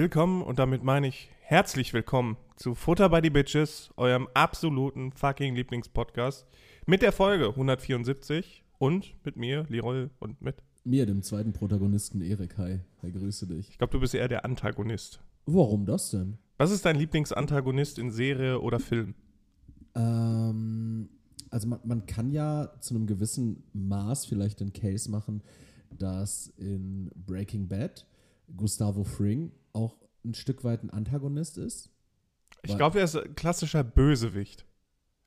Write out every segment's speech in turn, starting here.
Willkommen und damit meine ich herzlich willkommen zu Futter by the Bitches, eurem absoluten fucking Lieblingspodcast mit der Folge 174 und mit mir, Leroy, und mit. Mir, dem zweiten Protagonisten Erik. Hi, hi, grüße dich. Ich glaube, du bist eher der Antagonist. Warum das denn? Was ist dein Lieblingsantagonist in Serie oder Film? Ähm, also man, man kann ja zu einem gewissen Maß vielleicht den Case machen, dass in Breaking Bad Gustavo Fring auch ein Stück weit ein Antagonist ist. Ich glaube, er ist ein klassischer Bösewicht.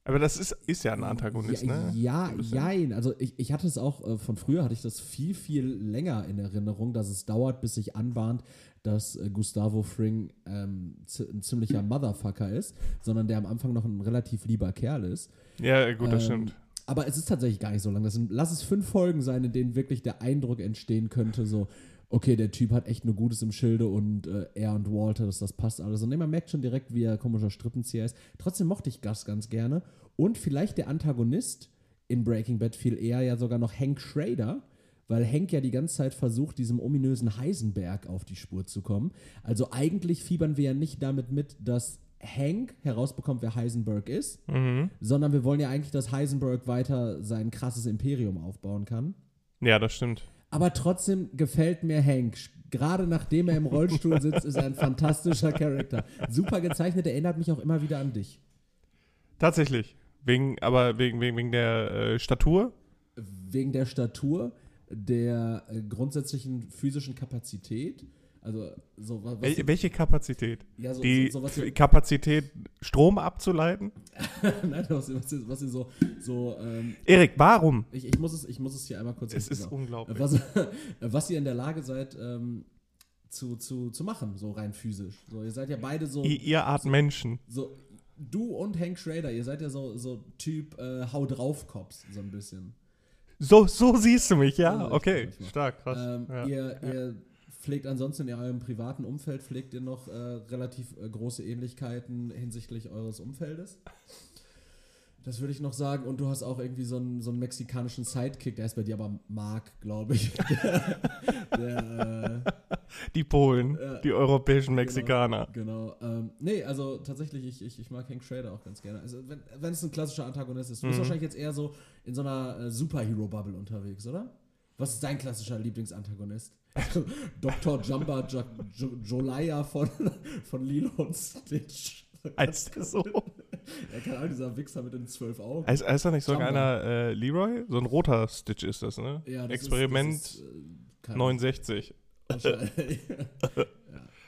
Aber das ist, ist ja ein Antagonist, ja, ne? Ja, jein. Also ich, ich hatte es auch äh, von früher, hatte ich das viel, viel länger in Erinnerung, dass es dauert, bis sich anbahnt, dass äh, Gustavo Fring ähm, ein ziemlicher Motherfucker ist, sondern der am Anfang noch ein relativ lieber Kerl ist. Ja, gut, das Ähm, stimmt. Aber es ist tatsächlich gar nicht so lang. Das sind, lass es fünf Folgen sein, in denen wirklich der Eindruck entstehen könnte, so, okay, der Typ hat echt nur Gutes im Schilde und äh, er und Walter, das, das passt alles. Und man merkt schon direkt, wie er komischer Strippenzieher ist. Trotzdem mochte ich Gus ganz gerne. Und vielleicht der Antagonist in Breaking Bad viel eher ja sogar noch Hank Schrader, weil Hank ja die ganze Zeit versucht, diesem ominösen Heisenberg auf die Spur zu kommen. Also eigentlich fiebern wir ja nicht damit mit, dass Hank herausbekommt, wer Heisenberg ist, Mhm. sondern wir wollen ja eigentlich, dass Heisenberg weiter sein krasses Imperium aufbauen kann. Ja, das stimmt. Aber trotzdem gefällt mir Hank. Gerade nachdem er im Rollstuhl sitzt, ist er ein fantastischer Charakter. Super gezeichnet, erinnert mich auch immer wieder an dich. Tatsächlich. Wegen, aber wegen, wegen, wegen der äh, Statur? Wegen der Statur, der äh, grundsätzlichen physischen Kapazität. Also, so was. Wel welche Kapazität? ja, so, Die so, so was, Kapazität, Strom abzuleiten? nein, was, was, was, ihr so. so ähm, Erik, warum? ich, ich, muss es, ich muss es hier einmal kurz. Es ist genau. unglaublich. was, was ihr in der Lage seid ähm, zu, zu, zu machen, so rein physisch. So, ihr seid ja beide so, I ihr Art Menschen. so du und Hank Schrader, ihr seid ja so, so Typ äh, Hau drauf Cops, so ein bisschen. So, so siehst du mich, So ja? ich Okay, stark, krass. Ähm, ja. ihr, ihr pflegt ansonsten in eurem privaten Umfeld, pflegt ihr noch äh, relativ äh, große Ähnlichkeiten hinsichtlich eures Umfeldes. Das würde ich noch sagen. Und du hast auch irgendwie so einen, so einen mexikanischen Sidekick, der ist bei dir aber Mark, glaube ich. der, der, äh, Die Polen, die europäischen Mexikaner. Genau. Ähm, nee, also tatsächlich, ich, ich, ich mag Hank Schrader auch ganz gerne. Also, wenn, wenn es ein klassischer Antagonist ist, du bist Mhm. wahrscheinlich jetzt eher so in so einer äh, Superhero-Bubble unterwegs, oder? Was ist dein klassischer Lieblingsantagonist? Dr. Jumba Jo- Jo- Jolaya von, von Lilo und Stitch. Als so. Ja, keine Ahnung, dieser Wichser mit den zwölf Augen. Heißt, heißt da nicht sogar Jumba. einer äh, Leroy? So ein roter Stitch ist das, ne? Ja, das Experiment Ist, das ist, äh, keine- 69. wahrscheinlich.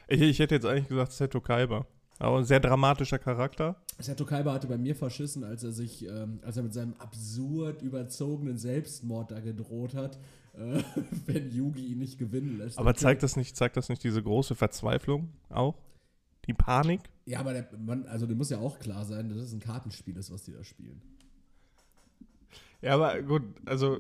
Ich, ich hätte jetzt eigentlich gesagt Seto Kaiba. Aber ein sehr dramatischer Charakter. Seto Kaiba hatte bei mir verschissen, als er sich, ähm, als er mit seinem absurd überzogenen Selbstmord da gedroht hat, äh, wenn Yugi ihn nicht gewinnen lässt. Aber zeigt das nicht, zeigt das nicht diese große Verzweiflung auch? Die Panik? Ja, aber der, man, also dem muss ja auch klar sein, dass es ein Kartenspiel ist, was die da spielen. Ja, aber gut, also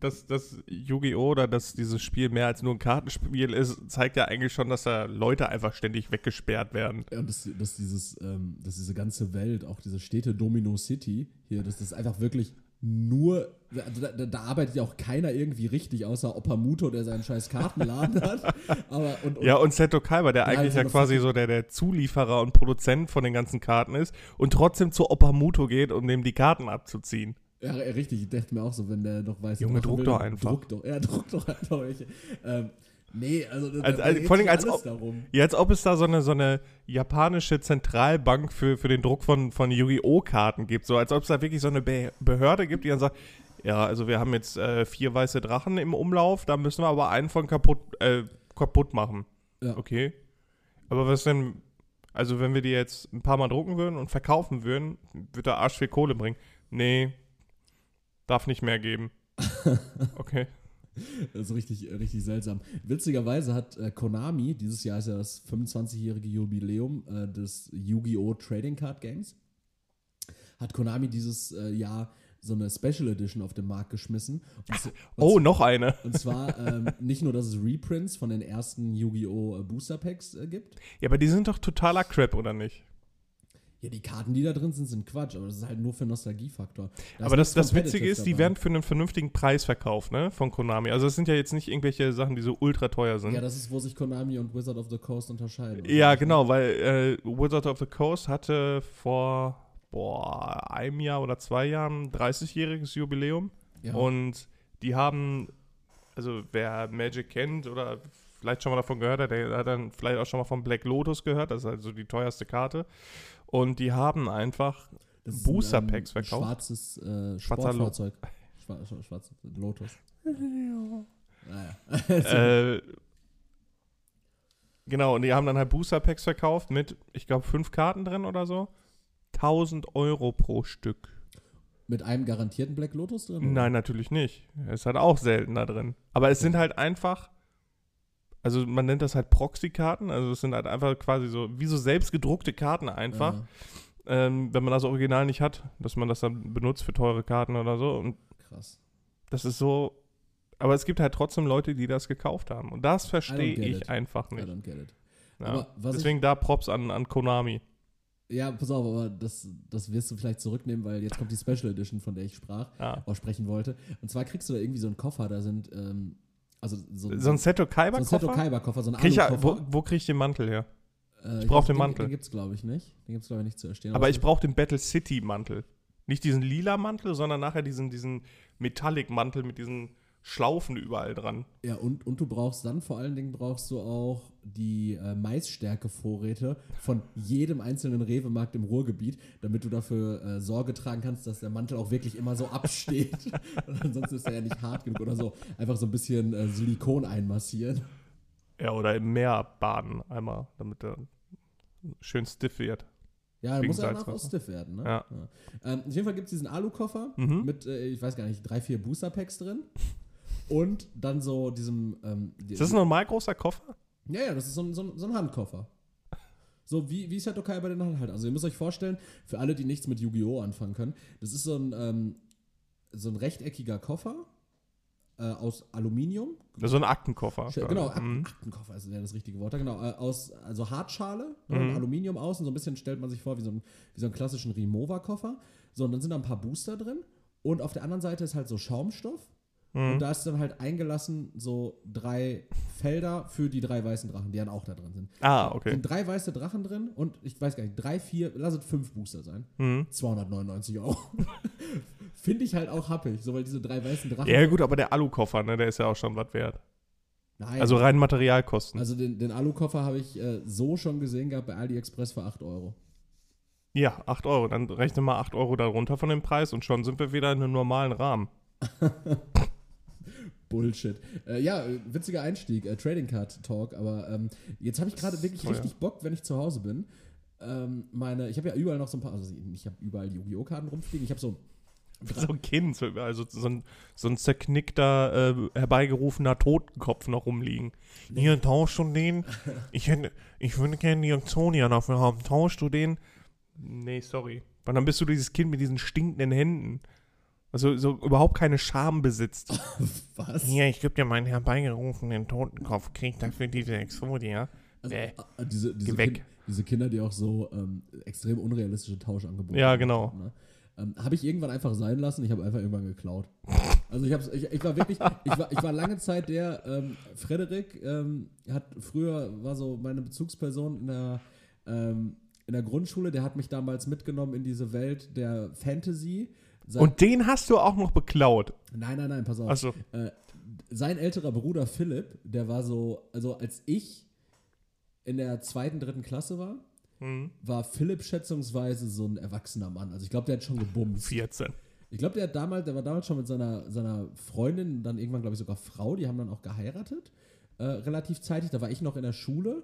dass das Yu-Gi-Oh! oder dass dieses Spiel mehr als nur ein Kartenspiel ist, zeigt ja eigentlich schon, dass da Leute einfach ständig weggesperrt werden. Ja, und dass, dass, dieses, ähm, dass diese ganze Welt, auch diese Städte Domino City hier, dass das einfach wirklich nur, also da, da, arbeitet ja auch keiner irgendwie richtig, außer Opamuto, der seinen scheiß Kartenladen hat. Aber, und, und, Ja, und Seto Kaiba, der Ja, eigentlich ja quasi so der, der Zulieferer und Produzent von den ganzen Karten ist und trotzdem zu Opamuto geht, um dem die Karten abzuziehen. Ja, richtig, ich dachte mir auch so, wenn der noch weiß, Junge, druck will, doch einfach. Druck doch, ja, druck doch einfach welche. Ähm, nee, also, da- Also- also vor allem als ob- darum. Ja, als ob es da so eine, so eine japanische Zentralbank für, für den Druck von, von Yu-Gi-Oh! Karten gibt. So als ob es da wirklich so eine Be Behörde gibt, die dann sagt, ja, also wir haben jetzt äh, vier weiße Drachen im Umlauf, da müssen wir aber einen von kaputt, äh, kaputt machen. Ja. Okay. Aber was denn, also wenn wir die jetzt ein paar Mal drucken würden und verkaufen würden, wird der Arsch viel Kohle bringen. Nee, darf nicht mehr geben. Okay. Das ist richtig, richtig seltsam. Witzigerweise hat äh, Konami, dieses Jahr ist ja das 25-jährige Jubiläum äh, des Yu-Gi-Oh! Trading Card Games, hat Konami dieses äh, Jahr so eine Special Edition auf den Markt geschmissen. Und, und Oh, noch eine. Und zwar ähm, nicht nur, dass es Reprints von den ersten Yu-Gi-Oh! äh, Booster Packs äh, gibt. Ja, aber die sind doch totaler Crap, oder nicht? Ja, die Karten, die da drin sind, sind Quatsch, aber das ist halt nur für Nostalgiefaktor. Da Aber das, das Witzige ist, die dabei. werden für einen vernünftigen Preis verkauft, ne? Von Konami. Also es sind ja jetzt nicht irgendwelche Sachen, die so ultra teuer sind. Ja, das ist, wo sich Konami und Wizard of the Coast unterscheiden. Ja, genau, weil äh, Wizard of the Coast hatte vor boah, einem Jahr oder zwei Jahren ein 30-jähriges Jubiläum. Ja. Und die haben, also wer Magic kennt oder vielleicht schon mal davon gehört hat, der hat dann vielleicht auch schon mal von Black Lotus gehört, das ist also die teuerste Karte. Und die haben einfach Das Booster ein, ähm, Packs verkauft. Schwarzes äh, Sportfahrzeug. Schwa schwa- schwarzes Lotus. Naja. äh, genau, und die haben dann halt Booster Packs verkauft mit, ich glaube, fünf Karten drin oder so. 1000 Euro pro Stück. Mit einem garantierten Black Lotus drin? oder? Nein, natürlich nicht. Es ist halt auch seltener drin. Aber es sind halt einfach, also man nennt das halt Proxy-Karten, also es sind halt einfach quasi so, wie so selbst gedruckte Karten einfach, Ja, ähm, wenn man das Original nicht hat, dass man das dann benutzt für teure Karten oder so. Und krass. das ist so, aber es gibt halt trotzdem Leute, die das gekauft haben. Und das verstehe ich it. einfach I nicht. don't get it. Ja. Was ich- Deswegen da Props an, an Konami. Ja, pass auf, aber das, das wirst du vielleicht zurücknehmen, weil jetzt kommt die Special Edition, von der ich sprach, Ja. auch sprechen wollte. Und zwar kriegst du da irgendwie so einen Koffer, da sind, ähm, also so, So ein Seto so ein Kaiba-Koffer? Seto Kaiba-Koffer, so ein Krieg ich wo, wo kriege ich den Mantel her? Äh, brauch glaub, den Mantel. Den, den gibt's, glaube ich, nicht. Den gibt's, glaube ich, nicht zu erstehen. Aber es ich brauche den Battle City Mantel. Nicht diesen lila Mantel, sondern nachher diesen, diesen Metallic Mantel mit diesen Schlaufen überall dran. Ja, und, und du brauchst dann vor allen Dingen brauchst du auch die äh, Maisstärke-Vorräte von jedem einzelnen Rewe-Markt im Ruhrgebiet, damit du dafür äh, Sorge tragen kannst, dass der Mantel auch wirklich immer so absteht. Und ansonsten ist er ja nicht hart genug oder so. Einfach so ein bisschen äh, Silikon einmassieren. Ja, oder im Meer baden einmal, damit er schön stiff wird. Ja, muss ja auch Salzwasser. stiff werden, ne? Ja. Ähm, auf jeden Fall gibt es diesen Alu-Koffer Mhm. mit, äh, ich weiß gar nicht, drei, vier Booster-Packs drin. Und dann so diesem. Ähm, Ist das ein normal großer Koffer? Ja, ja, das ist so ein, so ein, so ein Handkoffer. So wie, wie es halt okay bei den anderen halt. Also ihr müsst euch vorstellen, für alle, die nichts mit Yu-Gi-Oh! anfangen können, das ist so ein, ähm, so ein rechteckiger Koffer äh, aus Aluminium. So ein Aktenkoffer. Genau, Ak Mhm. Aktenkoffer ist ja das richtige Wort. Genau, äh, aus also Hartschale, ne, Mhm. und Aluminium außen, so ein bisschen stellt man sich vor wie so, ein, wie so einen klassischen Remover-Koffer. So, und dann sind da ein paar Booster drin. Und auf der anderen Seite ist halt so Schaumstoff. Und Mhm. da ist dann halt eingelassen so drei Felder für die drei weißen Drachen, die dann auch da drin sind. Ah, okay. sind drei weiße Drachen drin und ich weiß gar nicht, drei, vier, lass es fünf Booster sein. Mhm. 299 Euro. Finde ich halt auch happig, so weil diese drei weißen Drachen. Ja, gut, aber der Alukoffer, ne, der ist ja auch schon was wert. Nein. Also rein Materialkosten. Also den, den Alu-Koffer habe ich äh, so schon gesehen gehabt bei AliExpress für 8 Euro. ja, 8 Euro. Dann rechne mal 8 Euro darunter von dem Preis und schon sind wir wieder in einem normalen Rahmen. Bullshit. Äh, ja, witziger Einstieg, äh, Trading Card Talk, aber ähm, jetzt habe ich gerade wirklich Teuer. richtig Bock, wenn ich zu Hause bin. Ähm, meine, ich habe ja überall noch so ein paar, also ich habe überall Yu-Gi-Oh! Karten rumfliegen. Ich habe so So ein Kind, so, also so ein, so ein zerknickter, äh, herbeigerufener Totenkopf noch rumliegen. Hier, tauschst du den? Ich, hätte, ich würde gerne die Aktionia dafür haben. Tauschst du den? Nee, sorry. Weil dann bist du dieses Kind mit diesen stinkenden Händen. Also so überhaupt keine Scham besitzt. was? Hier, ich gebe dir meinen herbeigerufenen Totenkopf. Krieg dafür diese Exodia. Also, äh, diese, diese, Geh weg. Kind, diese Kinder, die auch so ähm, extrem unrealistische Tauschangebote Ja, haben, genau. Ne? Ähm, habe ich irgendwann einfach sein lassen, ich habe einfach irgendwann geklaut. Also ich, hab's, ich, ich war wirklich, ich war, ich war lange Zeit der, ähm, Frederik ähm, hat früher, war so meine Bezugsperson in der, ähm, in der Grundschule, der hat mich damals mitgenommen in diese Welt der Fantasy. Sein, Und den hast du auch noch beklaut. nein, nein, nein, pass auf. Achso. Äh, sein älterer Bruder Philipp, der war so, also als ich in der zweiten, dritten Klasse war, Hm. war Philipp schätzungsweise so ein erwachsener Mann. Also ich glaube, der hat schon gebumst. 14. Ich glaube, der hat damals, der war damals schon mit seiner, seiner Freundin, dann irgendwann, glaube ich, sogar Frau, die haben dann auch geheiratet. Äh, relativ zeitig. Da war ich noch in der Schule.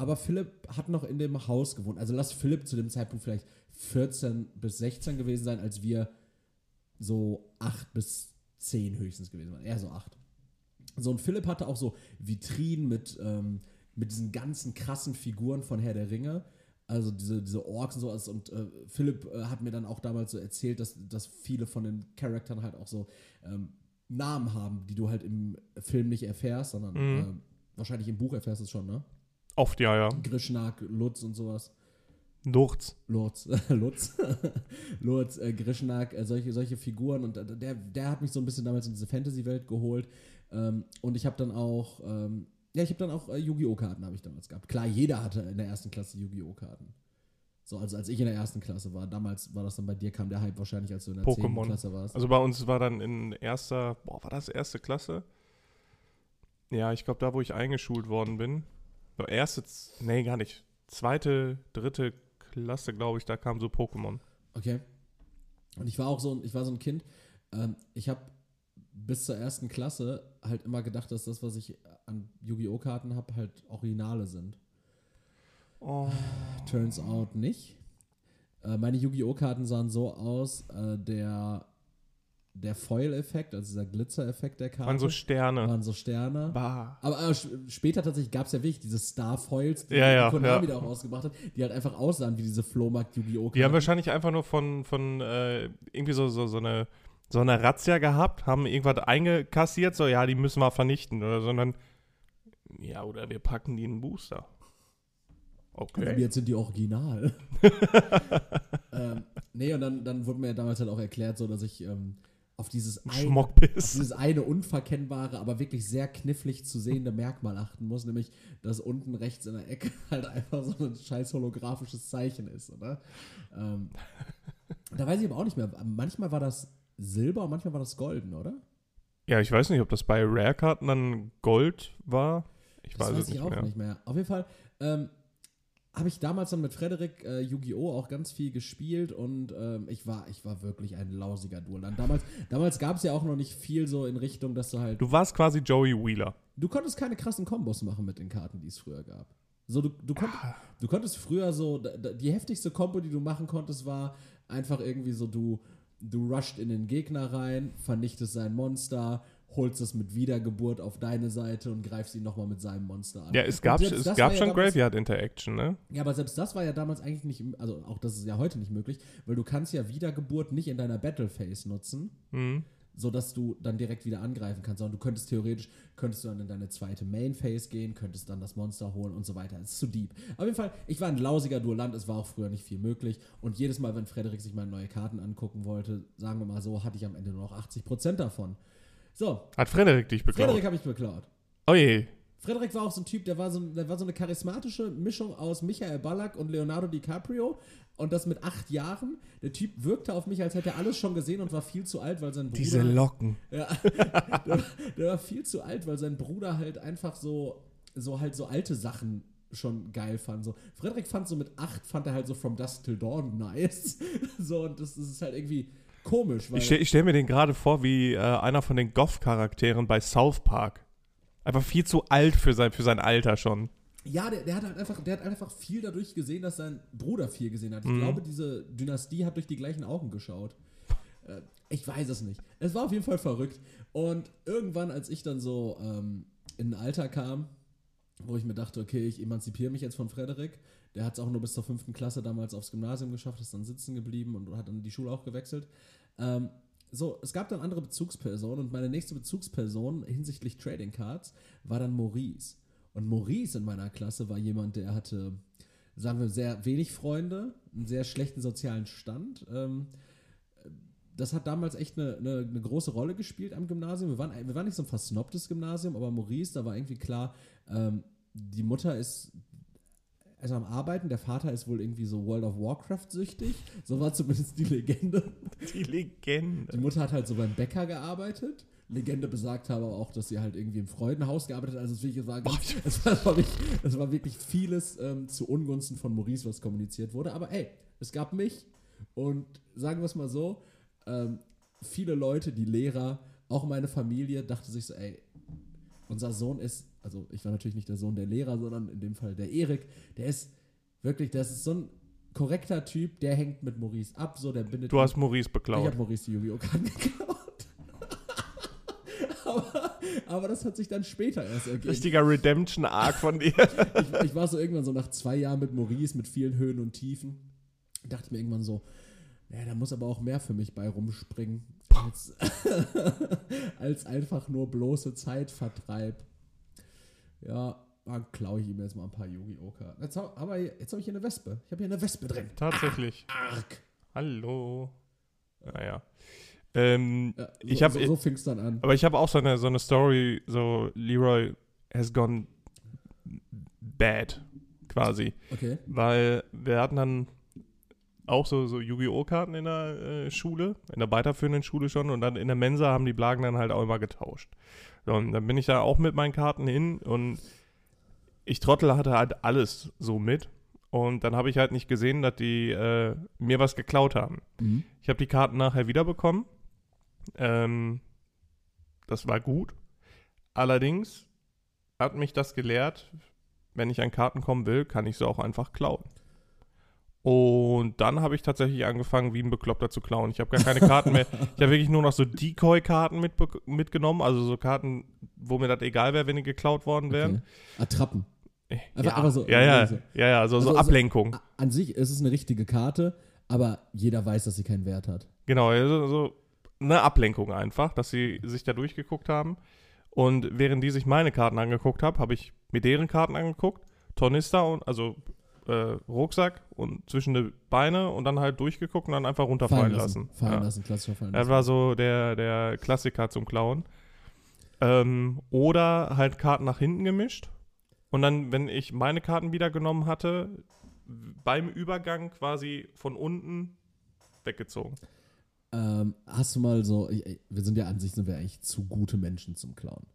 Aber Philipp hat noch in dem Haus gewohnt. Also lass Philipp zu dem Zeitpunkt vielleicht 14 bis 16 gewesen sein, als wir so 8 bis 10 höchstens gewesen waren. Eher so 8. So, und Philipp hatte auch so Vitrinen mit, ähm, mit diesen ganzen krassen Figuren von Herr der Ringe. Also diese, diese Orks und sowas. Und äh, Philipp äh, hat mir dann auch damals so erzählt, dass, dass viele von den Charakteren halt auch so ähm, Namen haben, die du halt im Film nicht erfährst, sondern Mhm. äh, wahrscheinlich im Buch erfährst du es schon, ne? Oft ja, ja. Grishnak, Lutz und sowas. Lurz. Lutz, Lutz, Lutz, äh, Grishnak, äh, solche, solche Figuren und äh, der, der hat mich so ein bisschen damals in diese Fantasy-Welt geholt ähm, und ich habe dann auch, ähm, ja, ich habe dann auch äh, Yu-Gi-Oh! Karten habe ich damals gehabt. Klar, jeder hatte in der ersten Klasse Yu-Gi-Oh! Karten. So, also als ich in der ersten Klasse war, damals war das dann bei dir, kam der Hype wahrscheinlich, als du in der Pokémon. Klasse warst. Also bei uns war dann in erster, boah, war das erste Klasse? Ja, ich glaube, da, wo ich eingeschult worden bin. Erste, nee, gar nicht. Zweite, dritte Klasse, glaube ich, da kam so Pokémon. Okay. Und ich war auch so ein, ich war so ein Kind, ähm, ich habe bis zur ersten Klasse halt immer gedacht, dass das, was ich an Yu-Gi-Oh! Karten habe, halt Originale sind. Oh. Turns out nicht. Äh, meine Yu-Gi-Oh! Karten sahen so aus, äh, der, der Foil-Effekt, also dieser Glitzer-Effekt der Karte, Waren so Sterne. waren so Sterne. Bah. Aber äh, sch- später tatsächlich gab es ja wirklich diese Star-Foils, die Ja, ja, Konami ja. da auch ausgebracht hat, die halt einfach aussahen wie diese Flohmarkt-Yu-Gi-Oh! Die haben wahrscheinlich einfach nur von, von äh, irgendwie so, so, so eine so eine Razzia gehabt, haben irgendwas eingekassiert, so ja, die müssen wir vernichten, oder sondern ja, oder wir packen die in einen Booster. Und Okay. jetzt sind die original. ähm, nee, und dann, dann wurde mir damals halt auch erklärt, so dass ich ähm, auf dieses ein, auf dieses eine unverkennbare, aber wirklich sehr knifflig zu sehende Merkmal achten muss, nämlich, dass unten rechts in der Ecke halt einfach so ein scheiß holographisches Zeichen ist, oder? Ähm, da weiß ich aber auch nicht mehr. Manchmal war das Silber und manchmal war das Golden, oder? Ja, ich weiß nicht, ob das bei Rare-Karten dann Gold war. Ich Das weiß, weiß es ich nicht auch mehr. nicht mehr. Auf jeden Fall ähm, habe ich damals dann mit Frederik äh, Yu-Gi-Oh! auch ganz viel gespielt und ähm, ich, war, ich war wirklich ein lausiger Duelland. Damals, damals gab es ja auch noch nicht viel so in Richtung, dass du halt. Du warst quasi Joey Wheeler. Du konntest keine krassen Kombos machen mit den Karten, die es früher gab. So, du, du, konnt, du konntest früher so, die heftigste Combo, die du machen konntest, war einfach irgendwie so, du, du rusht in den Gegner rein, vernichtest sein Monster, holst es mit Wiedergeburt auf deine Seite und greifst ihn nochmal mit seinem Monster an. Ja, es gab, es gab ja schon damals- Graveyard Interaction, ne? ja, aber selbst das war ja damals eigentlich nicht, also auch das ist ja heute nicht möglich, weil du kannst ja Wiedergeburt nicht in deiner Battle Phase nutzen, Mhm. sodass du dann direkt wieder angreifen kannst, sondern du könntest theoretisch, könntest du dann in deine zweite Main Phase gehen, könntest dann das Monster holen und so weiter. Es ist zu deep. Auf jeden Fall, ich war ein lausiger Duellant, es war auch früher nicht viel möglich und jedes Mal, wenn Frederik sich mal neue Karten angucken wollte, sagen wir mal so, hatte ich am Ende nur noch 80% davon. So, Hat Frederik dich beklaut? Frederik habe ich beklaut. Oh je. Frederik war auch so ein Typ, der war so, der war so eine charismatische Mischung aus Michael Ballack und Leonardo DiCaprio. Und das mit acht Jahren. Der Typ wirkte auf mich, als hätte er alles schon gesehen und war viel zu alt, weil sein Bruder. Diese Locken. ja, der, der war viel zu alt, weil sein Bruder halt einfach so, so halt so alte Sachen schon geil fand. So, Frederik fand so mit acht, fand er halt so From Dusk Till Dawn nice. So, und das, das ist halt irgendwie komisch. Ich stelle stell mir den gerade vor wie äh, einer von den Goff-Charakteren bei South Park. Einfach viel zu alt für sein, für sein Alter schon. Ja, der, der hat halt einfach, der hat einfach viel dadurch gesehen, dass sein Bruder viel gesehen hat. Ich Mhm. glaube, diese Dynastie hat durch die gleichen Augen geschaut. Äh, ich weiß es nicht. Es war auf jeden Fall verrückt. Und irgendwann, als ich dann so ähm, in ein Alter kam, wo ich mir dachte, okay, ich emanzipiere mich jetzt von Frederik. Der hat es auch nur bis zur fünften Klasse damals aufs Gymnasium geschafft, ist dann sitzen geblieben und hat dann die Schule auch gewechselt. Ähm, so, es gab dann andere Bezugspersonen und meine nächste Bezugsperson hinsichtlich Trading Cards war dann Maurice. Und Maurice in meiner Klasse war jemand, der hatte, sagen wir, sehr wenig Freunde, einen sehr schlechten sozialen Stand. Ähm, das hat damals echt eine, eine, eine große Rolle gespielt am Gymnasium. Wir waren, wir waren nicht so ein versnobtes Gymnasium, aber Maurice, da war irgendwie klar, ähm, die Mutter ist also am Arbeiten, der Vater ist wohl irgendwie so World of Warcraft süchtig. So war zumindest die Legende. Die Legende. Die Mutter hat halt so beim Bäcker gearbeitet. Legende besagt aber auch, dass sie halt irgendwie im Freudenhaus gearbeitet hat. Also es, wirklich, es, war, ganz, es, war, wirklich, es war wirklich vieles ähm, zu Ungunsten von Maurice, was kommuniziert wurde. Aber ey, es gab mich und sagen wir es mal so, ähm, viele Leute, die Lehrer, auch meine Familie, dachte sich so, ey, unser Sohn ist, also ich war natürlich nicht der Sohn der Lehrer, sondern in dem Fall der Erik, der ist wirklich, das ist so ein korrekter Typ, der hängt mit Maurice ab, so der bindet. Du hast Maurice ich beklaut. habe Maurice die Yu-Gi-Oh! Karten geklaut. aber, aber das hat sich dann später erst ergeben. Richtiger Redemption-Arc von dir. Ich, ich war so irgendwann so nach zwei Jahren mit Maurice, mit vielen Höhen und Tiefen, dachte mir irgendwann so, naja, da muss aber auch mehr für mich bei rumspringen, als, als einfach nur bloße Zeitvertreib. Ja, ah, klaue ich ihm jetzt mal ein paar Yu-Gi-Oh! Karten. Jetzt hab, habe ich hier eine Wespe. Ich habe hier eine Wespe drin. Tatsächlich. Arg. Hallo. Naja. Ähm, Ja, so, Ich hab- so, so fing es dann an. aber ich habe auch so eine, so eine Story, so Leroy has gone bad, quasi. Okay. Weil wir hatten dann auch so, so Yu-Gi-Oh! Karten in der äh, Schule, in der weiterführenden Schule schon und dann in der Mensa haben die Blagen dann halt auch immer getauscht. So, und dann bin ich da auch mit meinen Karten hin und ich Trottel hatte halt alles so mit und dann habe ich halt nicht gesehen, dass die äh, mir was geklaut haben. Mhm. Ich habe die Karten nachher wiederbekommen. Ähm, das war gut. Allerdings hat mich das gelehrt, wenn ich an Karten kommen will, kann ich sie auch einfach klauen. Und dann habe ich tatsächlich angefangen, wie ein Bekloppter zu klauen. Ich habe gar keine Karten mehr. Ich habe wirklich nur noch so Decoy-Karten mitbe- mitgenommen, also so Karten, wo mir das egal wäre, wenn die geklaut worden wären. Okay. Attrappen. Einfach- ja, einfach so- ja, ja, so. ja, ja, so, so Also so- Ablenkung. A- An sich ist es eine richtige Karte, aber jeder weiß, dass sie keinen Wert hat. Genau, also so eine Ablenkung einfach, dass sie sich da durchgeguckt haben. Und während die sich meine Karten angeguckt haben, habe ich mir deren Karten angeguckt, Tornister und also äh, Rucksack und zwischen die Beine und dann halt durchgeguckt und dann einfach runterfallen lassen. Fallen ja. lassen, klassischer fallen Das lassen. war so der, der Klassiker zum Klauen. Ähm, oder halt Karten nach hinten gemischt. Und dann, wenn ich meine Karten wieder genommen hatte, beim Übergang quasi von unten weggezogen. Ähm, hast du mal so, ich, ich- wir sind ja an sich, sind wir eigentlich zu gute Menschen zum Klauen.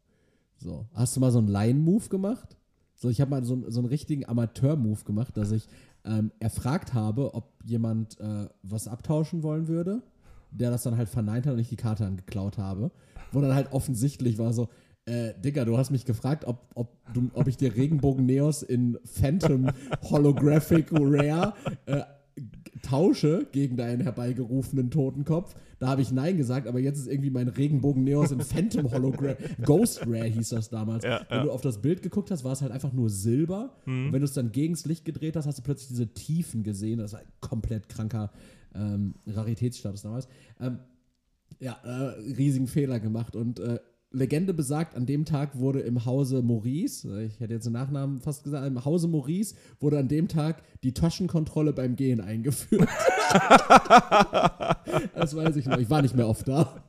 So, hast du mal so einen Line-Move gemacht? So, ich habe mal so, so einen richtigen Amateur-Move gemacht, dass ich ähm, erfragt habe, ob jemand äh, was abtauschen wollen würde, der das dann halt verneint hat und ich die Karte dann geklaut habe. Wo dann halt offensichtlich war so, äh, Digga, du hast mich gefragt, ob, ob, du, ob ich dir Regenbogen Neos in Phantom Holographic Rare äh, tausche gegen deinen herbeigerufenen Totenkopf. Da habe ich Nein gesagt, aber jetzt ist irgendwie mein Regenbogen Neos in Phantom Hologram. Ghost Rare hieß das damals. Ja, Wenn ja. du auf das Bild geguckt hast, war es halt einfach nur Silber. Und wenn du es dann gegens Licht gedreht hast, hast du plötzlich diese Tiefen gesehen. Das war ein komplett kranker ähm, Raritätsstatus damals. Ähm, ja, äh, riesigen Fehler gemacht. Und äh, Legende besagt, an dem Tag wurde im Hause Maurice, ich hätte jetzt den Nachnamen fast gesagt, im Hause Maurice wurde an dem Tag die Taschenkontrolle beim Gehen eingeführt. das weiß ich noch. Ich war nicht mehr oft da.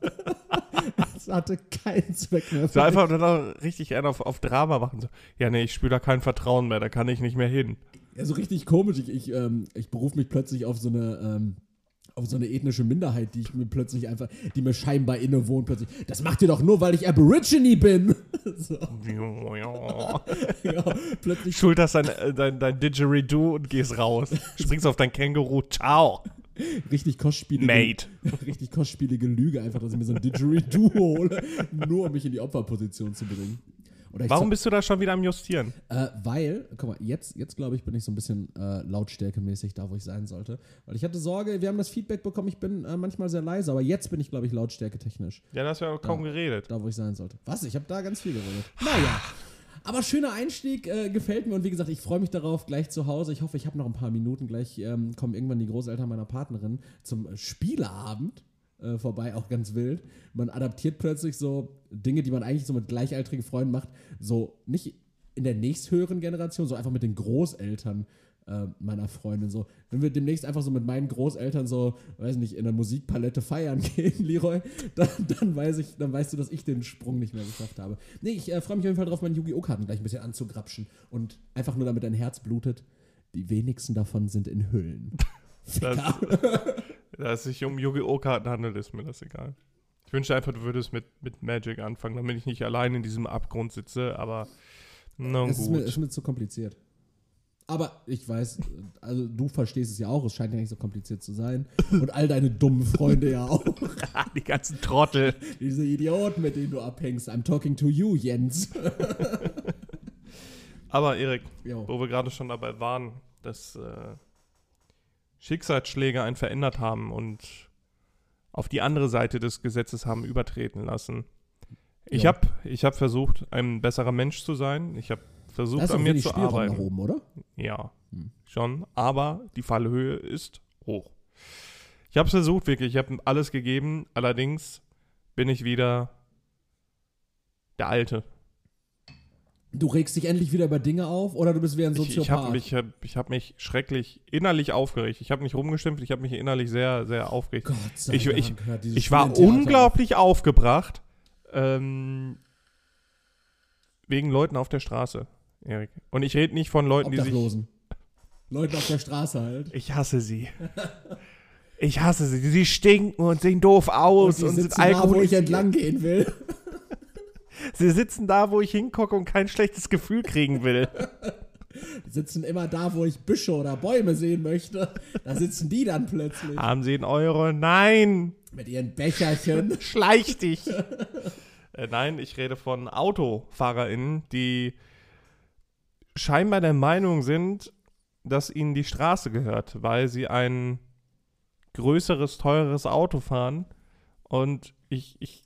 Es hatte keinen Zweck mehr. So einfach dann auch richtig einen auf, auf Drama machen. So, ja, nee, ich spüre da kein Vertrauen mehr, da kann ich nicht mehr hin. Ja, so richtig komisch. Ich, ich, ähm, ich berufe mich plötzlich auf so eine. Ähm, auf so eine ethnische Minderheit, die ich mir plötzlich einfach, die mir scheinbar innewohnt, plötzlich. Das macht ihr doch nur, weil ich Aborigine bin. so, ja, plötzlich Schulterst dein, äh, dein, dein Didgeridoo und gehst raus. Springst auf dein Känguru. Ciao, richtig kostspielige, Mate. richtig kostspielige Lüge, einfach, dass ich mir so ein Didgeridoo hole, nur um mich in die Opferposition zu bringen. Warum bist du da schon wieder am Justieren? Äh, weil, guck mal, jetzt, jetzt glaube ich, bin ich so ein bisschen äh, lautstärkemäßig da, wo ich sein sollte. Weil ich hatte Sorge, wir haben das Feedback bekommen, ich bin äh, manchmal sehr leise, aber jetzt bin ich, glaube ich, lautstärketechnisch Ja, da hast du ja kaum geredet. da, wo ich sein sollte. Was? Ich habe da ganz viel geredet. Naja. Aber schöner Einstieg, äh, gefällt mir und wie gesagt, ich freue mich darauf, gleich zu Hause. Ich hoffe, ich habe noch ein paar Minuten. Gleich ähm, kommen irgendwann die Großeltern meiner Partnerin zum Spieleabend äh, vorbei, auch ganz wild. Man adaptiert plötzlich so Dinge, die man eigentlich so mit gleichaltrigen Freunden macht, so nicht in der nächsthöheren Generation, so einfach mit den Großeltern äh, meiner Freundin. So, wenn wir demnächst einfach so mit meinen Großeltern so, weiß nicht, in der Musikpalette feiern gehen, Leroy, dann, dann weiß ich, dann weißt du, dass ich den Sprung nicht mehr geschafft habe. Nee, ich äh, freue mich auf jeden Fall drauf, meine Yu-Gi-Oh! Karten gleich ein bisschen anzugrapschen und einfach nur damit dein Herz blutet. Die wenigsten davon sind in Hüllen. Das, da es sich um Yu-Gi-Oh! Karten handelt, ist mir das egal. Ich wünschte einfach, du würdest mit, mit Magic anfangen, damit ich nicht allein in diesem Abgrund sitze, aber na Es ist mir, gut. ist mir zu kompliziert. Aber ich weiß, also du verstehst es ja auch, es scheint ja nicht so kompliziert zu sein. Und all deine dummen Freunde ja auch. Die ganzen Trottel. Diese Idioten, mit denen du abhängst. I'm talking to you, Jens. Aber Erik, Jo. wo wir gerade schon dabei waren, dass äh, Schicksalsschläge einen verändert haben und auf die andere Seite des Gesetzes haben übertreten lassen. Ich Ja. habe ich hab versucht, ein besserer Mensch zu sein. Ich habe versucht, an mir zu Spielraum nach arbeiten. oben, oder? Ja, Hm. schon. Aber die Fallhöhe ist hoch. Ich habe es versucht, wirklich. Ich habe alles gegeben. Allerdings bin ich wieder der Alte. Du regst dich endlich wieder über Dinge auf oder du bist wie ein Ich, ich Soziopath? habe mich, ich hab mich schrecklich innerlich aufgeregt. Ich habe nicht rumgestimmt, ich habe mich innerlich sehr, sehr aufgeregt. Gott sei Ich- Dank. ich- dieses Ich war unglaublich aufgebracht ähm, wegen Leuten auf der Straße, Erik. Und ich rede nicht von. Leuten, die sich. Obdachlosen. Leute auf der Straße halt. Ich hasse sie. Ich hasse sie. Sie stinken und sehen doof aus die und, sind sitzen da, wo ich entlang gehen will. Sie sitzen da, wo ich hingucke und kein schlechtes Gefühl kriegen will. Die sitzen immer da, wo ich Büsche oder Bäume sehen möchte. Da sitzen die dann plötzlich. Haben Sie einen Euro? Nein! Mit ihren Becherchen. Schleich dich! äh, nein, ich rede von AutofahrerInnen, die scheinbar der Meinung sind, dass ihnen die Straße gehört, weil sie ein größeres, teures Auto fahren. Und ich, ich,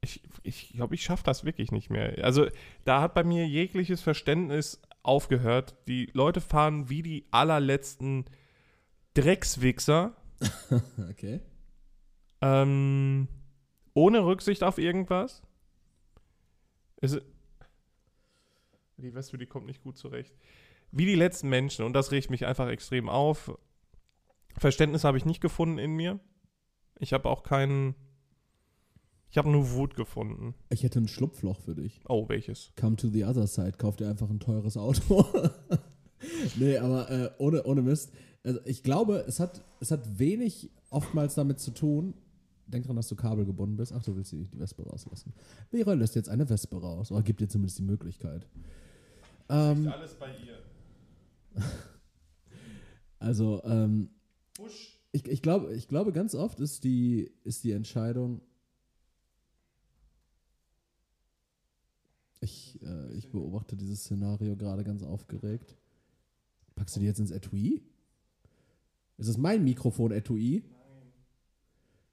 ich, ich glaube, ich schaffe das wirklich nicht mehr. Also da hat bei mir jegliches Verständnis aufgehört. Die Leute fahren wie die allerletzten Dreckswichser. Okay. Ähm, ohne Rücksicht auf irgendwas. Es, die Wespe, die kommt nicht gut zurecht. Wie die letzten Menschen, und das regt mich einfach extrem auf. Verständnis habe ich nicht gefunden in mir. Ich habe auch keinen. Ich habe nur Wut gefunden. Ich hätte ein Schlupfloch für dich. Oh, welches? Come to the other side. Kauf dir einfach ein teures Auto. nee, aber äh, ohne, ohne Mist. Also ich glaube, es hat, es hat wenig oftmals damit zu tun. Denk dran, dass du kabelgebunden bist. Ach, du willst die, die Wespe rauslassen. Leroy lässt jetzt eine Wespe raus. Oder gibt dir zumindest die Möglichkeit. Ähm, Alles bei ihr. also, ähm, Busch. ich, ich, glaube, ich glaube, ganz oft ist die, ist die Entscheidung. Ich, äh, ich beobachte dieses Szenario gerade ganz aufgeregt. Packst du die jetzt ins Etui? Ist es mein Mikrofon-Etui?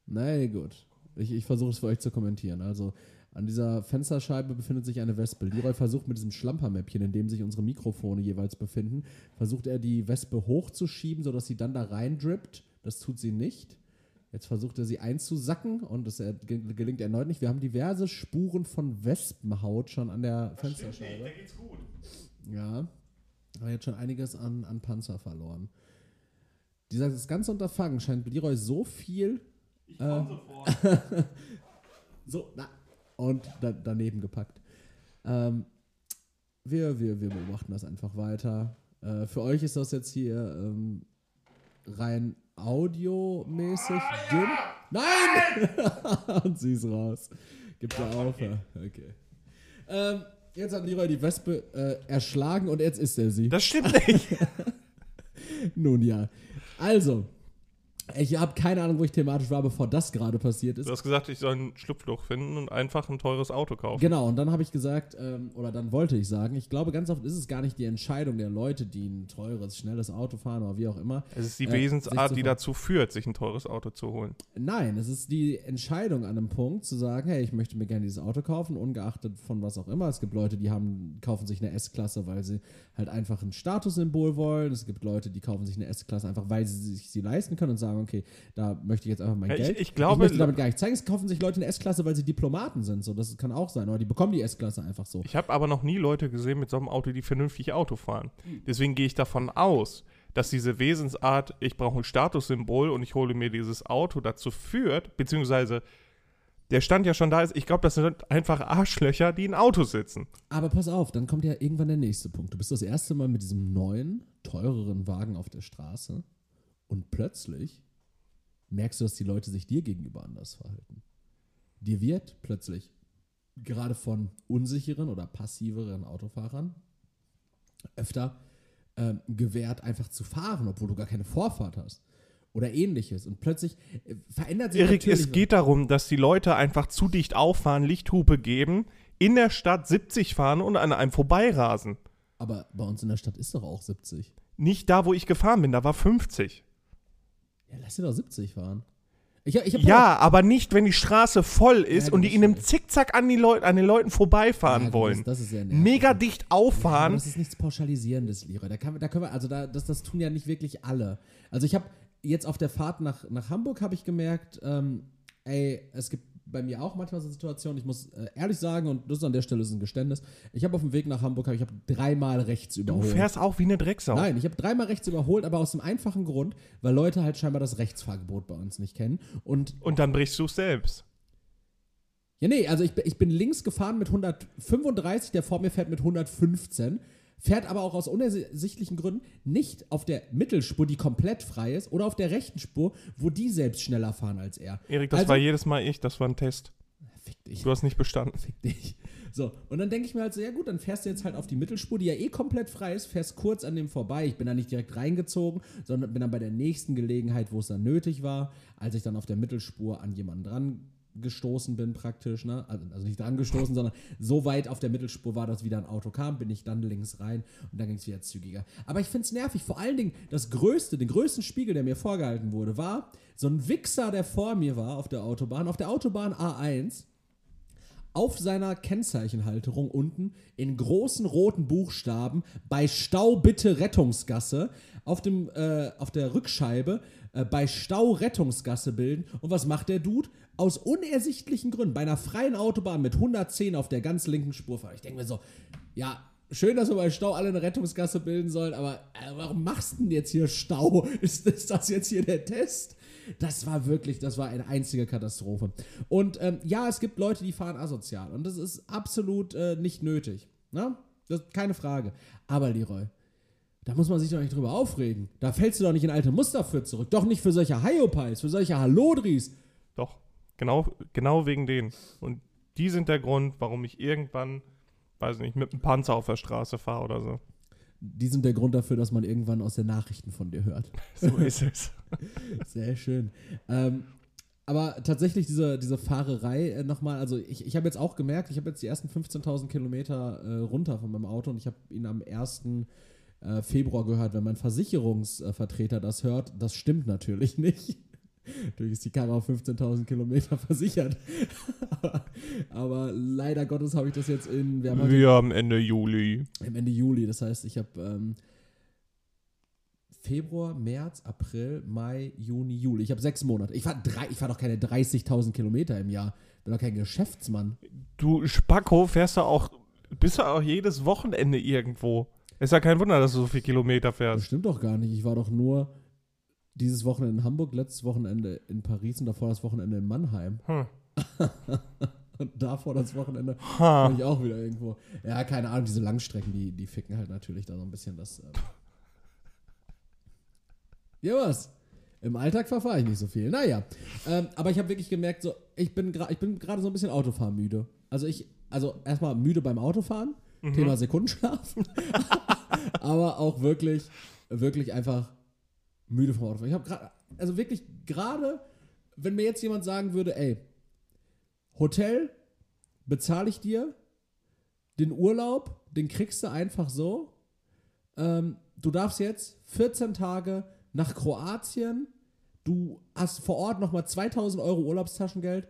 Nein. Nein, gut. Ich, ich versuche es für euch zu kommentieren. Also, an dieser Fensterscheibe befindet sich eine Wespe. Leroy versucht mit diesem Schlampermäppchen, in dem sich unsere Mikrofone jeweils befinden, versucht er die Wespe hochzuschieben, sodass sie dann da reindrippt. Das tut sie nicht. Jetzt versucht er sie einzusacken und das ge- gelingt erneut nicht. Wir haben diverse Spuren von Wespenhaut schon an der Fensterscheibe. geht's gut. Ja, aber jetzt schon einiges an, an Panzer verloren. Dieser, das ganze Unterfangen scheint Leroy so viel. äh, so, na, und da, daneben gepackt. Ähm, wir, wir, wir beobachten das einfach weiter. Äh, für euch ist das jetzt hier ähm, rein audiomäßig dünn. Nein! und sie ist raus. Gibt ja auf. ja. Okay. Ähm, jetzt hat Leroy die Wespe äh, erschlagen und jetzt ist er sie. Das stimmt nicht. Nun ja. Also, ich habe keine Ahnung, wo ich thematisch war, bevor das gerade passiert ist. Du hast gesagt, ich soll ein Schlupfloch finden und einfach ein teures Auto kaufen. Genau, und dann habe ich gesagt, ähm, oder dann wollte ich sagen, ich glaube, ganz oft ist es gar nicht die Entscheidung der Leute, die ein teures, schnelles Auto fahren oder wie auch immer. Es ist die Äh, Wesensart, die dazu führt, sich ein teures Auto zu holen. Nein, es ist die Entscheidung an einem Punkt zu sagen, hey, ich möchte mir gerne dieses Auto kaufen, ungeachtet von was auch immer. Es gibt Leute, die haben, kaufen sich eine S-Klasse, weil sie halt einfach ein Statussymbol wollen. Es gibt Leute, die kaufen sich eine S-Klasse einfach, weil sie sich sie leisten können und sagen, okay, da möchte ich jetzt einfach mein ich- Geld. ich glaube- möchte damit gar nicht zeigen. Es kaufen sich Leute eine S-Klasse, weil sie Diplomaten sind. So, das kann auch sein. Oder die bekommen die S-Klasse einfach so. Ich habe aber noch nie Leute gesehen mit so einem Auto, die vernünftig Auto fahren. Deswegen gehe ich davon aus, dass diese Wesensart, ich brauche ein Statussymbol und ich hole mir dieses Auto dazu führt, beziehungsweise der Stand ja schon da ist, ich glaube, das sind einfach Arschlöcher, die in Autos sitzen. Aber pass auf, dann kommt ja irgendwann der nächste Punkt. Du bist das erste Mal mit diesem neuen, teureren Wagen auf der Straße und plötzlich merkst du, dass die Leute sich dir gegenüber anders verhalten. Dir wird plötzlich gerade von unsicheren oder passiveren Autofahrern öfter ähm, gewährt, einfach zu fahren, obwohl du gar keine Vorfahrt hast. Oder ähnliches. Und plötzlich äh, verändert sich Erik, es geht darum, dass die Leute einfach zu dicht auffahren, Lichthupe geben, in der Stadt 70 fahren und an einem vorbeirasen. Aber bei uns in der Stadt ist doch auch 70. Nicht da, wo ich gefahren bin, da war 50. Ja, lass dir doch 70 fahren. Ich, ich Ja, aber nicht, wenn die Straße voll ist Ja, und die in einem. Zickzack an, die Leut an den Leuten vorbeifahren Ja, wollen. Das, das ist nervig. Mega dicht Ja, auffahren. das ist nichts Pauschalisierendes, Leroy. Da, kann, da können wir, also da, das, das tun ja nicht wirklich alle. Also ich habe jetzt auf der Fahrt nach, nach Hamburg habe ich gemerkt, ähm, ey, es gibt bei mir auch manchmal so Situationen. Ich muss äh, ehrlich sagen, und das ist an der Stelle ist ein Geständnis, ich habe auf dem Weg nach Hamburg, ich habe dreimal rechts Du überholt. fährst auch wie eine Drecksau. Nein, ich habe dreimal rechts überholt, aber aus dem einfachen Grund, weil Leute halt scheinbar das Rechtsfahrgebot bei uns nicht kennen. Und Und dann brichst du es selbst. ja, nee, also ich, ich bin links gefahren mit 135, der vor mir fährt mit 115, fährt aber auch aus unersichtlichen Gründen nicht auf der Mittelspur, die komplett frei ist, oder auf der rechten Spur, wo die selbst schneller fahren als er. Erik, das Also- war jedes Mal ich, das war ein Test. Fick dich. Du hast nicht bestanden. Fick dich. So, und dann denke ich mir halt so, ja gut, dann fährst du jetzt halt auf die Mittelspur, die ja eh komplett frei ist, fährst kurz an dem vorbei. Ich bin da nicht direkt reingezogen, sondern bin dann bei der nächsten Gelegenheit, wo es dann nötig war, als ich dann auf der Mittelspur an jemanden dran gestoßen bin praktisch, ne? Also, also nicht dran gestoßen, sondern so weit auf der Mittelspur war, dass wieder ein Auto kam, bin ich dann links rein und dann ging es wieder zügiger. Aber ich finde es nervig. Vor allen Dingen das größte, den größten Spiegel, der mir vorgehalten wurde, war so ein Wichser, der vor mir war auf der Autobahn, auf der Autobahn A1 auf seiner Kennzeichenhalterung unten in großen roten Buchstaben bei Stau bitte Rettungsgasse auf, dem, äh, auf der Rückscheibe äh, bei Stau Rettungsgasse bilden. Und was macht der Dude? Aus unersichtlichen Gründen bei einer freien Autobahn mit 110 auf der ganz linken Spur fahren. Ich denke mir so, ja, schön, dass wir bei Stau alle eine Rettungsgasse bilden sollen, aber äh, warum machst du denn jetzt hier Stau? Ist, ist das jetzt hier der Test? Das war wirklich, das war eine einzige Katastrophe. Und ähm, ja, es gibt Leute, die fahren asozial. Und das ist absolut äh, nicht nötig. Ne? Das, keine Frage. Aber Leroy, da muss man sich doch nicht drüber aufregen. Da fällst du doch nicht in alte Muster für zurück. Doch nicht für solche Hyopies, für solche Halodris. Doch, genau, genau wegen denen. Und die sind der Grund, warum ich irgendwann, weiß nicht, mit einem Panzer auf der Straße fahre oder so. Die sind der Grund dafür, dass man irgendwann aus den Nachrichten von dir hört. So ist es. Sehr schön. Ähm, aber tatsächlich diese, diese Fahrerei äh, nochmal, also ich, ich habe jetzt auch gemerkt, ich habe jetzt die ersten 15.000 Kilometer äh, runter von meinem Auto und ich habe ihn am 1. Äh, Februar gehört. Wenn mein Versicherungsvertreter das hört, das stimmt natürlich nicht. Natürlich ist die Karre auf 15.000 Kilometer versichert. aber, aber leider Gottes habe ich das jetzt in, wir haben Wir haben Ende Juli. am Ende Juli. Das heißt, ich habe ähm, Februar, März, April, Mai, Juni, Juli. Ich habe sechs Monate. Ich fahre fahr doch keine 30.000 Kilometer im Jahr. Bin doch kein Geschäftsmann. Du Spacko fährst du auch, bist du auch jedes Wochenende irgendwo. Ist ja kein Wunder, dass du so viel Kilometer Das fährst. stimmt doch gar nicht. Ich war doch nur dieses Wochenende in Hamburg, letztes Wochenende in Paris und davor das Wochenende in Mannheim. Hm. Und davor das Wochenende war ich auch wieder irgendwo. Ja, keine Ahnung, diese Langstrecken, die, die ficken halt natürlich da so ein bisschen das. Ähm ja, was? Im Alltag verfahre ich nicht so viel. Naja, ähm, aber ich habe wirklich gemerkt, so, ich bin gra- ich bin gerade so ein bisschen Autofahrmüde. Also ich, also erstmal müde beim Autofahren, Thema Sekundenschlaf, aber auch wirklich, wirklich einfach müde vom Autofahren. Ich habe gerade, also wirklich gerade, wenn mir jetzt jemand sagen würde, ey, Hotel bezahle ich dir, den Urlaub, den kriegst du einfach so. Ähm, du darfst jetzt 14 Tage nach Kroatien. Du hast vor Ort nochmal 2000 Euro Urlaubstaschengeld,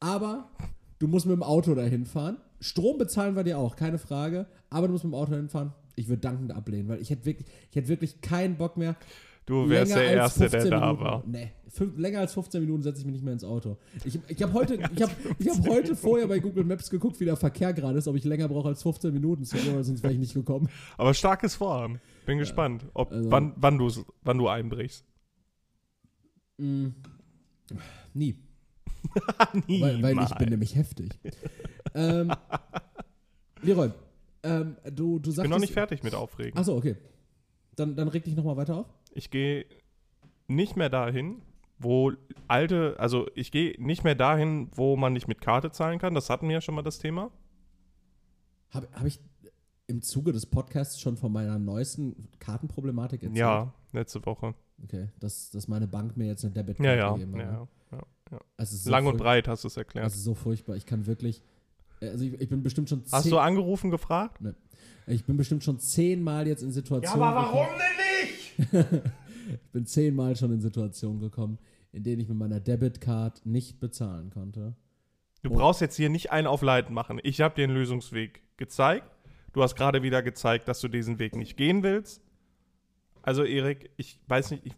aber du musst mit dem Auto dahin fahren. Strom bezahlen wir dir auch, keine Frage, aber du musst mit dem Auto dahin fahren. Ich würde dankend ablehnen, weil ich hätte wirklich, ich hätte wirklich keinen Bock mehr. Du wärst länger der Erste, der 15 da Minuten, war. Nee, fünf, länger als 15 Minuten setze ich mich nicht mehr ins Auto. Ich, ich habe heute, ich hab, ich hab heute vorher bei Google Maps geguckt, wie der Verkehr gerade ist, ob ich länger brauche als 15 Minuten sonst wäre ich nicht gekommen. Aber starkes Vorhaben. Bin gespannt, ob, also- wann, wann, wann du einbrichst. Mm, nie. Weil, weil ich bin nämlich heftig. ähm, Leroy, ähm, du, du Ich sagst. bin noch nicht fertig mit Aufregen. Achso, okay. Dann, dann reg dich nochmal weiter auf. Ich gehe nicht mehr dahin, wo alte, also ich gehe nicht mehr dahin, wo man nicht mit Karte zahlen kann. Das hatten wir ja schon mal das Thema. Habe hab ich im Zuge des Podcasts schon von meiner neuesten Kartenproblematik erzählt? Ja, letzte Woche. Okay, dass, dass meine Bank mir jetzt eine Debit Ja, ja. gegeben hat. ne? ja, ja. Ist so Lang und breit hast du es erklärt. Es ist so furchtbar. Ich kann wirklich. Also ich, ich bin bestimmt schon Hast du angerufen gefragt? ich bin bestimmt schon zehnmal jetzt in Situationen. gekommen- denn nicht? Ich bin zehnmal schon in Situationen gekommen, in denen ich mit meiner Debitcard nicht bezahlen konnte. Du Oh. brauchst jetzt hier nicht einen auf Leid machen. Ich habe dir einen Lösungsweg gezeigt. Du hast gerade wieder gezeigt, dass du diesen Weg nicht gehen willst. Also Erik, ich weiß nicht, ich,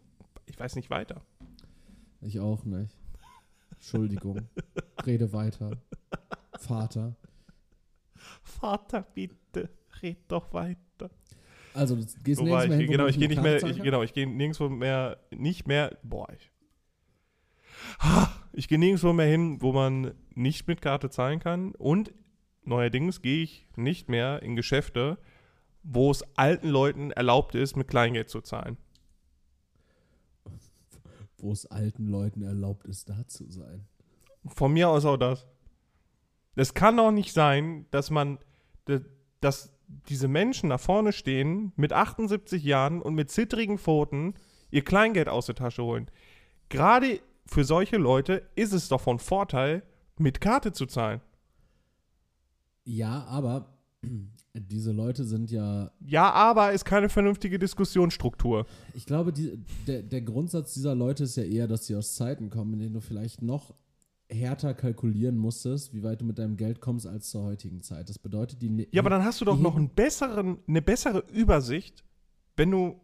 ich weiß nicht weiter. Ich auch nicht. Entschuldigung. Rede weiter. Vater. Vater, bitte, red doch weiter. Also, du gehst Wobei, nirgends mehr hin, genau, man ich gehe nicht mehr, ich, genau, ich gehe nirgendwo mehr, nicht mehr, boah, ich, ich gehe nirgendwo mehr hin, wo man nicht mit Karte zahlen kann und neuerdings gehe ich nicht mehr in Geschäfte, wo es alten Leuten erlaubt ist, mit Kleingeld zu zahlen. Wo es alten Leuten erlaubt ist, da zu sein. Von mir aus auch das. Es kann doch nicht sein, dass man, dass diese Menschen da vorne stehen mit 78 Jahren und mit zittrigen Pfoten ihr Kleingeld aus der Tasche holen. Gerade für solche Leute ist es doch von Vorteil, mit Karte zu zahlen. Ja, aber diese Leute sind ja Ja, aber ist keine vernünftige Diskussionsstruktur. Ich glaube, die, der, der Grundsatz dieser Leute ist ja eher, dass sie aus Zeiten kommen, in denen du vielleicht noch härter kalkulieren musstest, wie weit du mit deinem Geld kommst als zur heutigen Zeit. Das bedeutet, die. ne- Ja, aber dann hast du doch noch einen besseren, eine bessere Übersicht, wenn du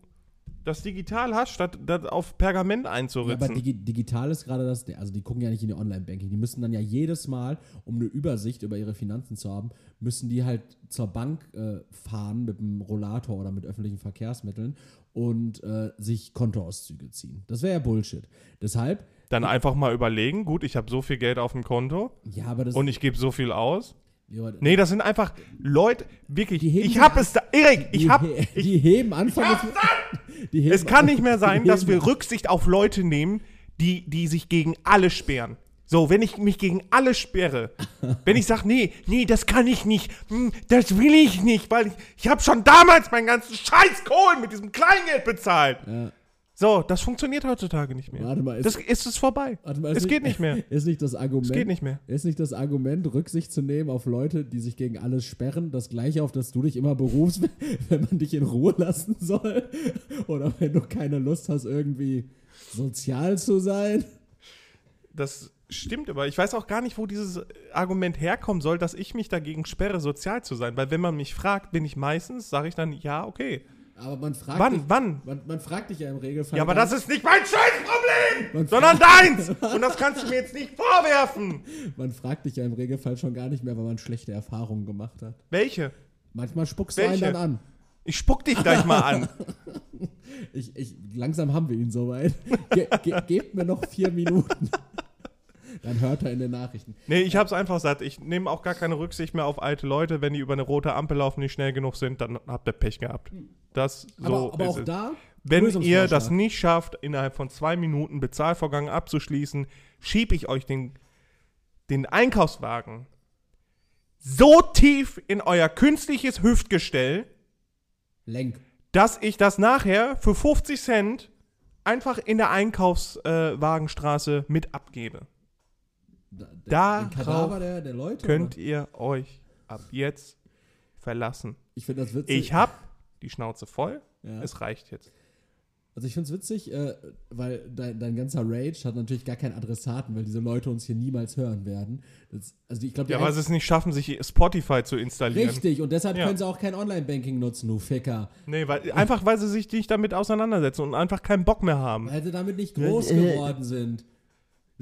das digital hast, statt das auf Pergament Ja, einzuritzen. aber digi digital ist gerade das, also die gucken ja nicht in die Online-Banking. Die müssen dann ja jedes Mal, um eine Übersicht über ihre Finanzen zu haben, müssen die halt zur Bank äh, fahren mit dem Rollator oder mit öffentlichen Verkehrsmitteln und äh, sich Kontoauszüge ziehen. Das wäre ja Bullshit. Deshalb, Dann einfach mal überlegen, gut, ich habe so viel Geld auf dem Konto ja, aber das und ich gebe so viel aus. ja, Nee, das sind einfach Leute, wirklich, Die heben ich habe es da, Erik, ich habe, die heben Anfang die heben, es kann nicht mehr sein, dass wir Rücksicht auf Leute nehmen, die, die sich gegen alle sperren. So, wenn ich mich gegen alle sperre, wenn ich sage, nee, nee, das kann ich nicht, hm, das will ich nicht, weil ich, ich habe schon damals meinen ganzen Scheiß Kohlen mit diesem Kleingeld bezahlt. Ja. So, das funktioniert heutzutage nicht mehr. Warte mal, ist- das ist es vorbei. Warte mal, ist es geht nicht mehr. Ist nicht das Argument, Es geht nicht mehr. ist nicht das Argument, Rücksicht zu nehmen auf Leute, die sich gegen alles sperren, das gleiche, auf das du dich immer berufst, wenn man dich in Ruhe lassen soll? Oder wenn du keine Lust hast, irgendwie sozial zu sein? Das stimmt, aber ich weiß auch gar nicht, wo dieses Argument herkommen soll, dass ich mich dagegen sperre, sozial zu sein. Weil wenn man mich fragt, bin ich meistens, sage ich dann, ja, okay. Aber man fragt Wann, dich, wann? Man, man fragt dich ja im Regelfall. Ja, aber das ist nicht mein Scheißproblem, sondern deins. Und das kannst du mir jetzt nicht vorwerfen. man fragt dich ja im Regelfall schon gar nicht mehr, weil man schlechte Erfahrungen gemacht hat. Welche? Manchmal spuckst du einen Welche? dann an. Ich spuck dich gleich mal an. Ich, ich, langsam haben wir ihn soweit. Ge, ge, gebt mir noch vier Minuten. Dann hört er in den Nachrichten. Nee, ich hab's einfach satt. Ich nehme auch gar keine Rücksicht mehr auf alte Leute. Wenn die über eine rote Ampel laufen, nicht schnell genug sind, dann habt ihr Pech gehabt. Das so aber aber auch es. da. Wenn ihr das nicht schafft, innerhalb von zwei Minuten Bezahlvorgang abzuschließen, schiebe ich euch den, den Einkaufswagen so tief in euer künstliches Hüftgestell, Lenk. dass ich das nachher für 50 Cent einfach in der Einkaufswagenstraße mit abgebe. Da, der, Darauf den Kadaver der, der Leute. Könnt oder? ihr euch ab jetzt verlassen. Ich finde das witzig. Ich hab die Schnauze voll. Ja. Es reicht jetzt. Also ich finde es witzig, äh, weil dein, dein ganzer Rage hat natürlich gar keinen Adressaten, weil diese Leute uns hier niemals hören werden. Das, also ich glaube, Ja, weil sie es nicht schaffen, sich Spotify zu installieren. Richtig, und deshalb Ja. können sie auch kein Online-Banking nutzen, du Ficker. Nee, weil, einfach weil sie sich nicht damit auseinandersetzen und einfach keinen Bock mehr haben. Weil sie damit nicht groß Äh, geworden sind.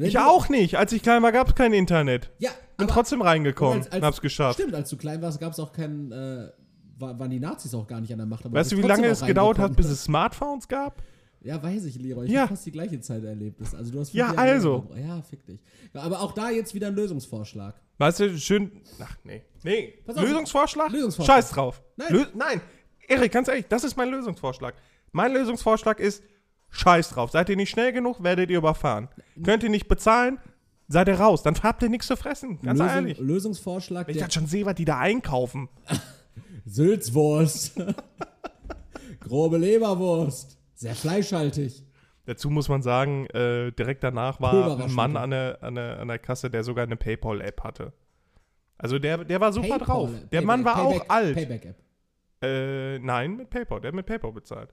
Wenn Ich auch nicht. Als ich klein war, gab es kein Internet. Ja, Bin trotzdem reingekommen als- als- und hab's geschafft. Stimmt, als du klein warst, gab es auch keinen, äh, war, waren die Nazis auch gar nicht an der Macht. Weißt du, wie lange es gedauert hat, bis es Smartphones gab? Ja, weiß ich, Leroy. Ich Ja. hab fast die gleiche Zeit erlebt. Also du hast Ja, Jahre also. gebraucht. Ja, fick dich. Aber auch da jetzt wieder ein Lösungsvorschlag. Weißt du, schön. Ach, nee. Nee. Auf. Lösungsvorschlag? Lösungsvorschlag. Scheiß drauf. Nein. Lö Nein. Erik, ganz ehrlich, das ist mein Lösungsvorschlag. Mein Lösungsvorschlag ist: Scheiß drauf. Seid ihr nicht schnell genug, werdet ihr überfahren. Könnt ihr nicht bezahlen, seid ihr raus. Dann habt ihr nichts zu fressen. Ganz Lösung, ehrlich. Lösungsvorschlag Wenn ich das schon sehe, was die da einkaufen. Sülzwurst. Grobe Leberwurst. Sehr fleischhaltig. Dazu muss man sagen, äh, direkt danach war ein Mann an der, an, der, an der Kasse, der sogar eine PayPal-App hatte. Also der, der war super PayPal, drauf. Der Payback- Mann war Payback- auch alt. Payback-App. Äh, nein, mit PayPal. Der hat mit PayPal bezahlt.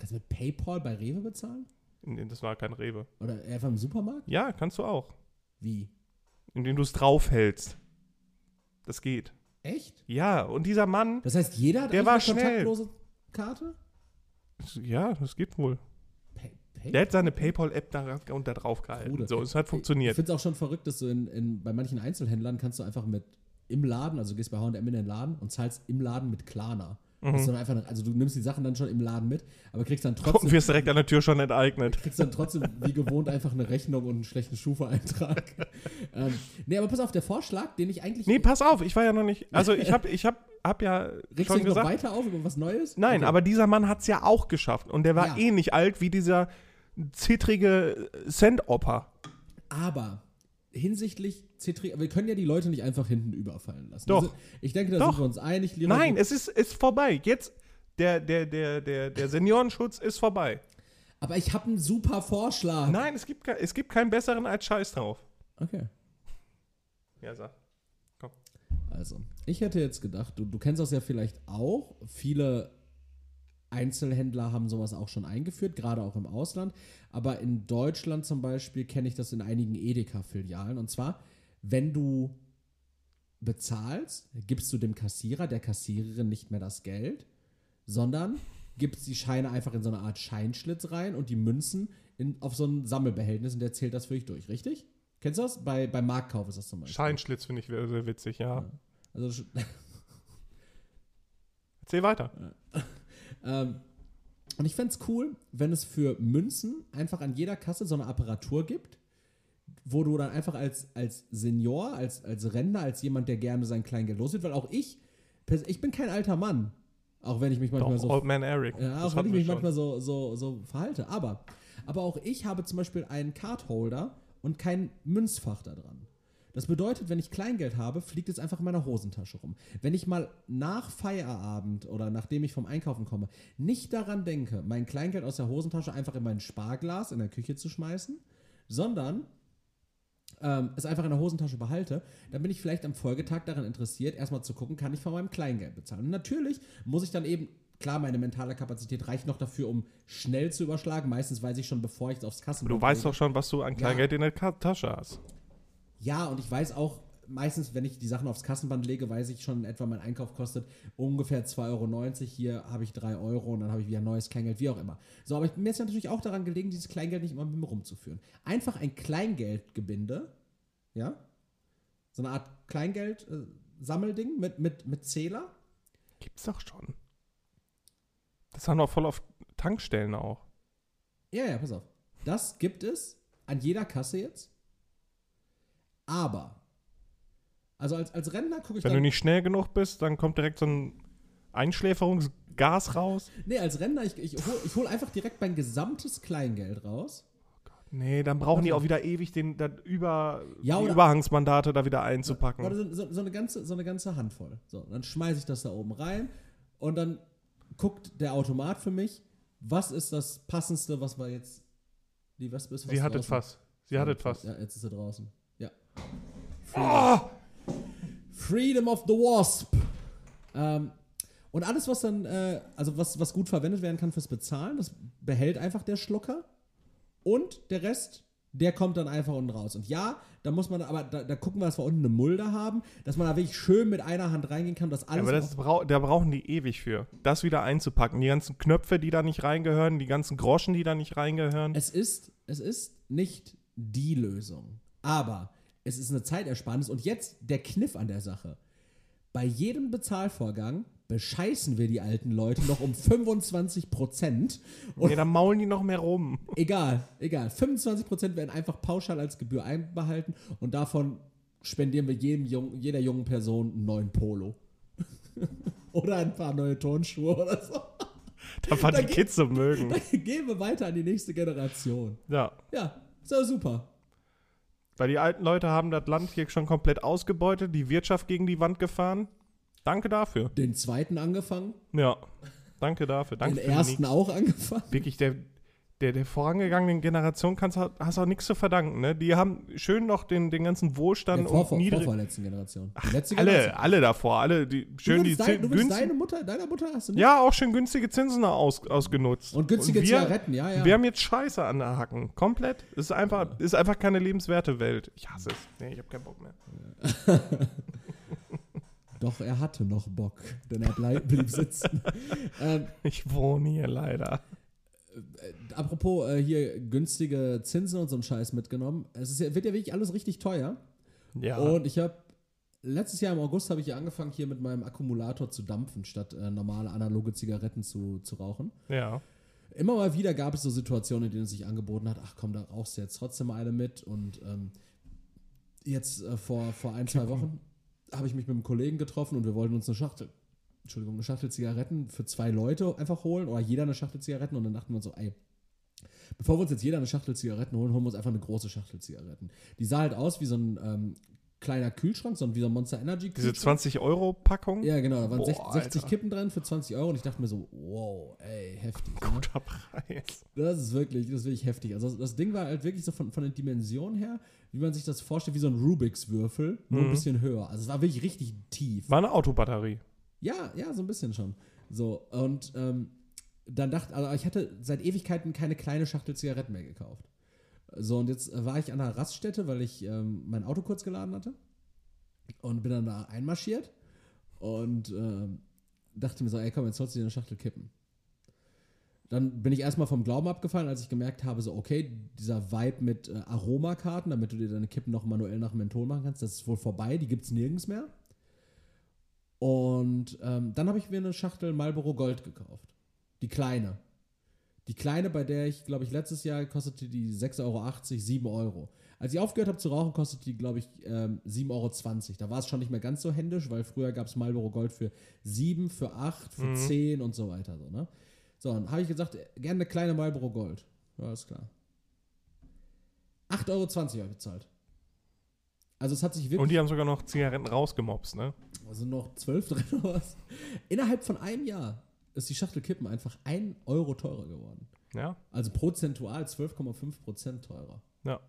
Kannst du mit PayPal bei Rewe bezahlen? Nee, Das war kein Rewe. Oder einfach im Supermarkt? Ja, kannst du auch. Wie? Indem du es draufhältst. Das geht. Echt? Ja, und dieser Mann, Das heißt, jeder hat Der war eine schnell. kontaktlose Karte? ja, das geht wohl. Pay Der hat seine PayPal-App da, und da drauf gehalten. Bruder. So, es hat Ich funktioniert. finde es auch schon verrückt, dass du in, in, bei manchen Einzelhändlern kannst du einfach mit im Laden, also gehst bei H&M in den Laden und zahlst im Laden mit Klarna. Mhm. Das ist dann einfach, also du nimmst die Sachen dann schon im Laden mit, aber kriegst dann Und trotzdem, wirst direkt an der Tür schon enteignet. kriegst dann trotzdem wie gewohnt einfach eine Rechnung und einen schlechten Schufa-Eintrag. ähm, nee, aber pass auf, der Vorschlag, den ich eigentlich. Nee, pass auf, ich war ja noch nicht. Also, ich habe ich hab, hab ja regst du schon noch gesagt. weiter auf über was Neues? Nein, Okay. aber dieser Mann hat es ja auch geschafft. Und der war Ja. ähnlich alt wie dieser zittrige Sand-Oper. Aber hinsichtlich Citri, wir können ja die Leute nicht einfach hinten überfallen lassen. Doch. Also, ich denke, da Doch. sind wir uns einig. Lira, Nein, es ist, ist vorbei. Jetzt, der, der, der, der, der Seniorenschutz ist vorbei. aber ich habe einen super Vorschlag. Nein, es gibt, es gibt keinen besseren als Scheiß drauf. Okay. Ja, sag. Also, ich hätte jetzt gedacht, du, du kennst das ja vielleicht auch. Viele Einzelhändler haben sowas auch schon eingeführt, gerade auch im Ausland. Aber in Deutschland zum Beispiel kenne ich das in einigen Edeka-Filialen. Und zwar, wenn du bezahlst, gibst du dem Kassierer, der Kassiererin nicht mehr das Geld, sondern gibst die Scheine einfach in so eine Art Scheinschlitz rein und die Münzen in, auf so ein Sammelbehältnis und der zählt das für dich durch, richtig? Kennst du das? Bei, beim Marktkauf ist das zum Beispiel. Scheinschlitz finde ich sehr, sehr witzig, ja. Also, Erzähl weiter. Ähm, und ich fände es cool, wenn es für Münzen einfach an jeder Kasse so eine Apparatur gibt, wo du dann einfach als, als Senior, als, als Rentner, als jemand, der gerne sein Kleingeld los wird, weil auch ich, ich bin kein alter Mann, auch wenn ich mich manchmal Doch, so Old Man Eric. ja, auch wenn ich mich schon. manchmal so, so, so verhalte. Aber, aber auch ich habe zum Beispiel einen Cardholder und kein Münzfach da dran. Das bedeutet, wenn ich Kleingeld habe, fliegt es einfach in meiner Hosentasche rum. Wenn ich mal nach Feierabend oder nachdem ich vom Einkaufen komme, nicht daran denke, mein Kleingeld aus der Hosentasche einfach in mein Sparglas in der Küche zu schmeißen, sondern ähm, es einfach in der Hosentasche behalte, dann bin ich vielleicht am Folgetag daran interessiert, erstmal zu gucken, kann ich von meinem Kleingeld bezahlen. Und natürlich muss ich dann eben, klar, meine mentale Kapazität reicht noch dafür, um schnell zu überschlagen. Meistens weiß ich schon, bevor ich es aufs Kassenband Du weißt doch schon, was du an Kleingeld in der Tasche hast. Ja, und ich weiß auch, meistens, wenn ich die Sachen aufs Kassenband lege, weiß ich schon etwa, mein Einkauf kostet ungefähr 2,90 Euro. Hier habe ich 3 Euro und dann habe ich wieder neues Kleingeld, wie auch immer. So, aber ich, mir ist natürlich auch daran gelegen, dieses Kleingeld nicht immer mit mir rumzuführen. Einfach ein Kleingeldgebinde, ja, so eine Art Kleingeld-Sammelding mit, mit, mit Zähler. Gibt's doch schon. Das haben doch voll auf Tankstellen auch. Ja, ja, pass auf. Das gibt es an jeder Kasse jetzt. Aber, also als, als Rentner gucke ich Wenn du nicht schnell genug bist, dann kommt direkt so ein Einschläferungsgas raus. Nee, als Rentner, ich, ich hole ich hol einfach direkt mein gesamtes Kleingeld raus. Nee, dann brauchen die Warte. auch wieder ewig den, über, Ja, die oder- Überhangsmandate da wieder einzupacken. so, so, so, eine ganze, so eine ganze Handvoll. So, dann schmeiße ich das da oben rein und dann guckt der Automat für mich, was ist das passendste, was wir jetzt. Die Wespe ist fast Sie hattet draußen. fast. Sie hattet fast. Ja, jetzt ist sie draußen. Ja. Oh! Freedom of the Wasp. Ähm, und alles, was dann, äh, also was, was gut verwendet werden kann fürs Bezahlen, das behält einfach der Schlucker. Und der Rest, der kommt dann einfach unten raus. Und ja, da muss man, aber da, da gucken wir, dass wir unten eine Mulde haben, dass man da wirklich schön mit einer Hand reingehen kann, dass alles. Aber das brau da brauchen die ewig für, das wieder einzupacken. Die ganzen Knöpfe, die da nicht reingehören, die ganzen Groschen, die da nicht reingehören. es ist, es ist nicht die Lösung. Aber es ist eine Zeitersparnis. Und jetzt der Kniff an der Sache. Bei jedem Bezahlvorgang bescheißen wir die alten Leute noch um 25 Prozent. Nee, dann maulen die noch mehr rum. Egal, egal. 25% werden einfach pauschal als Gebühr einbehalten und davon spendieren wir jedem jungen, jeder jungen Person einen neuen Polo. oder ein paar neue Turnschuhe oder so. Da war Da die Kids so mögen. Dann gehen wir weiter an die nächste Generation. Ja, Ja, ist ja super. Weil die alten Leute haben das Land hier schon komplett ausgebeutet, die Wirtschaft gegen die Wand gefahren. Danke dafür. Den zweiten angefangen, Ja, danke dafür. Danke den ersten auch angefangen. wirklich der, der, der vorangegangenen Generation kannst, du- hast du auch nichts zu verdanken. Ne? Die haben schön noch den, den ganzen Wohlstand Der vor, und vor, niedrig. vorvorletzten Generation. Die letzte Alle, Generation. alle davor, alle die schön du die dein, Zin- günst- deine Mutter, deiner Mutter hast du nicht? Ja, auch schön günstige Zinsen aus, ausgenutzt. Und günstige wir, Zigaretten, ja, ja. Wir haben jetzt Scheiße an der Hacken. Komplett. Ist einfach, ist einfach keine lebenswerte Welt. Ich hasse es. Nee, ich habe keinen Bock mehr. Doch, er hatte noch Bock, denn er bleib, blieb sitzen. ähm, Ich wohne hier leider. Äh, apropos äh, hier günstige Zinsen und so ein Scheiß mitgenommen. Es ist ja, wird ja wirklich alles richtig teuer. Ja. Und ich habe letztes Jahr im August habe ich ja angefangen, hier mit meinem Akkumulator zu dampfen, statt äh, normale analoge Zigaretten zu, zu rauchen. ja. Immer mal wieder gab es so Situationen, in denen es sich angeboten hat, ach komm, da rauchst du jetzt trotzdem eine mit. Und ähm, jetzt äh, vor, vor ein, zwei Wochen habe ich mich mit einem Kollegen getroffen und wir wollten uns eine Schachtel, Entschuldigung, eine Schachtel Zigaretten für zwei Leute einfach holen oder jeder eine Schachtel Zigaretten und dann dachten wir uns so, ey, bevor wir uns jetzt jeder eine Schachtel Zigaretten holen, holen wir uns einfach eine große Schachtel Zigaretten. Die sah halt aus wie so ein ähm, kleiner Kühlschrank, so ein, wie so ein Monster Energy Diese Kühlschrank. 20-Euro-Packung? Ja, genau, da waren Boah, 60, 60 Alter. Kippen drin für 20 Euro und ich dachte mir so, wow, ey, heftig. Ne? Guter Preis. Das ist wirklich, das ist wirklich heftig. Also das Ding war halt wirklich so von, von den Dimensionen her, wie man sich das vorstellt, wie so ein Rubiks Würfel, nur ein Mhm. bisschen höher. Also es war wirklich richtig tief. War eine Autobatterie. Ja, ja, so ein bisschen schon. So, und ähm, dann dachte, also ich hatte seit Ewigkeiten keine kleine Schachtel Zigaretten mehr gekauft. So, und jetzt äh, war ich an einer Raststätte, weil ich ähm, mein Auto kurz geladen hatte. Und bin dann da einmarschiert und ähm, dachte mir so, ey komm, jetzt sollst du dir eine Schachtel kippen. Dann bin ich erstmal vom Glauben abgefallen, als ich gemerkt habe, so, okay, dieser Vibe mit äh, Aromakarten, damit du dir deine Kippen noch manuell nach Menthol machen kannst, das ist wohl vorbei, die gibt es nirgends mehr. Und ähm, dann habe ich mir eine Schachtel Marlboro Gold gekauft. Die kleine. Die kleine, bei der ich, glaube ich, letztes Jahr kostete die 6,80 Euro, 7 Euro. Als ich aufgehört habe zu rauchen, kostete die, glaube ich, ähm, 7,20 Euro. Da war es schon nicht mehr ganz so händisch, weil früher gab es Marlboro Gold für 7, für 8, für Mhm. 10 und so weiter. So, ne? so dann habe ich gesagt, äh, gerne eine kleine Marlboro Gold. Ja, alles klar. 8,20 Euro habe ich bezahlt. Also es hat sich wirklich Und die haben sogar noch Zigaretten rausgemobst, ne? also noch zwölf drin oder was. Innerhalb von einem Jahr ist die Schachtel Kippen einfach ein Euro teurer geworden. Ja. Also prozentual 12,5 Prozent teurer. Ja.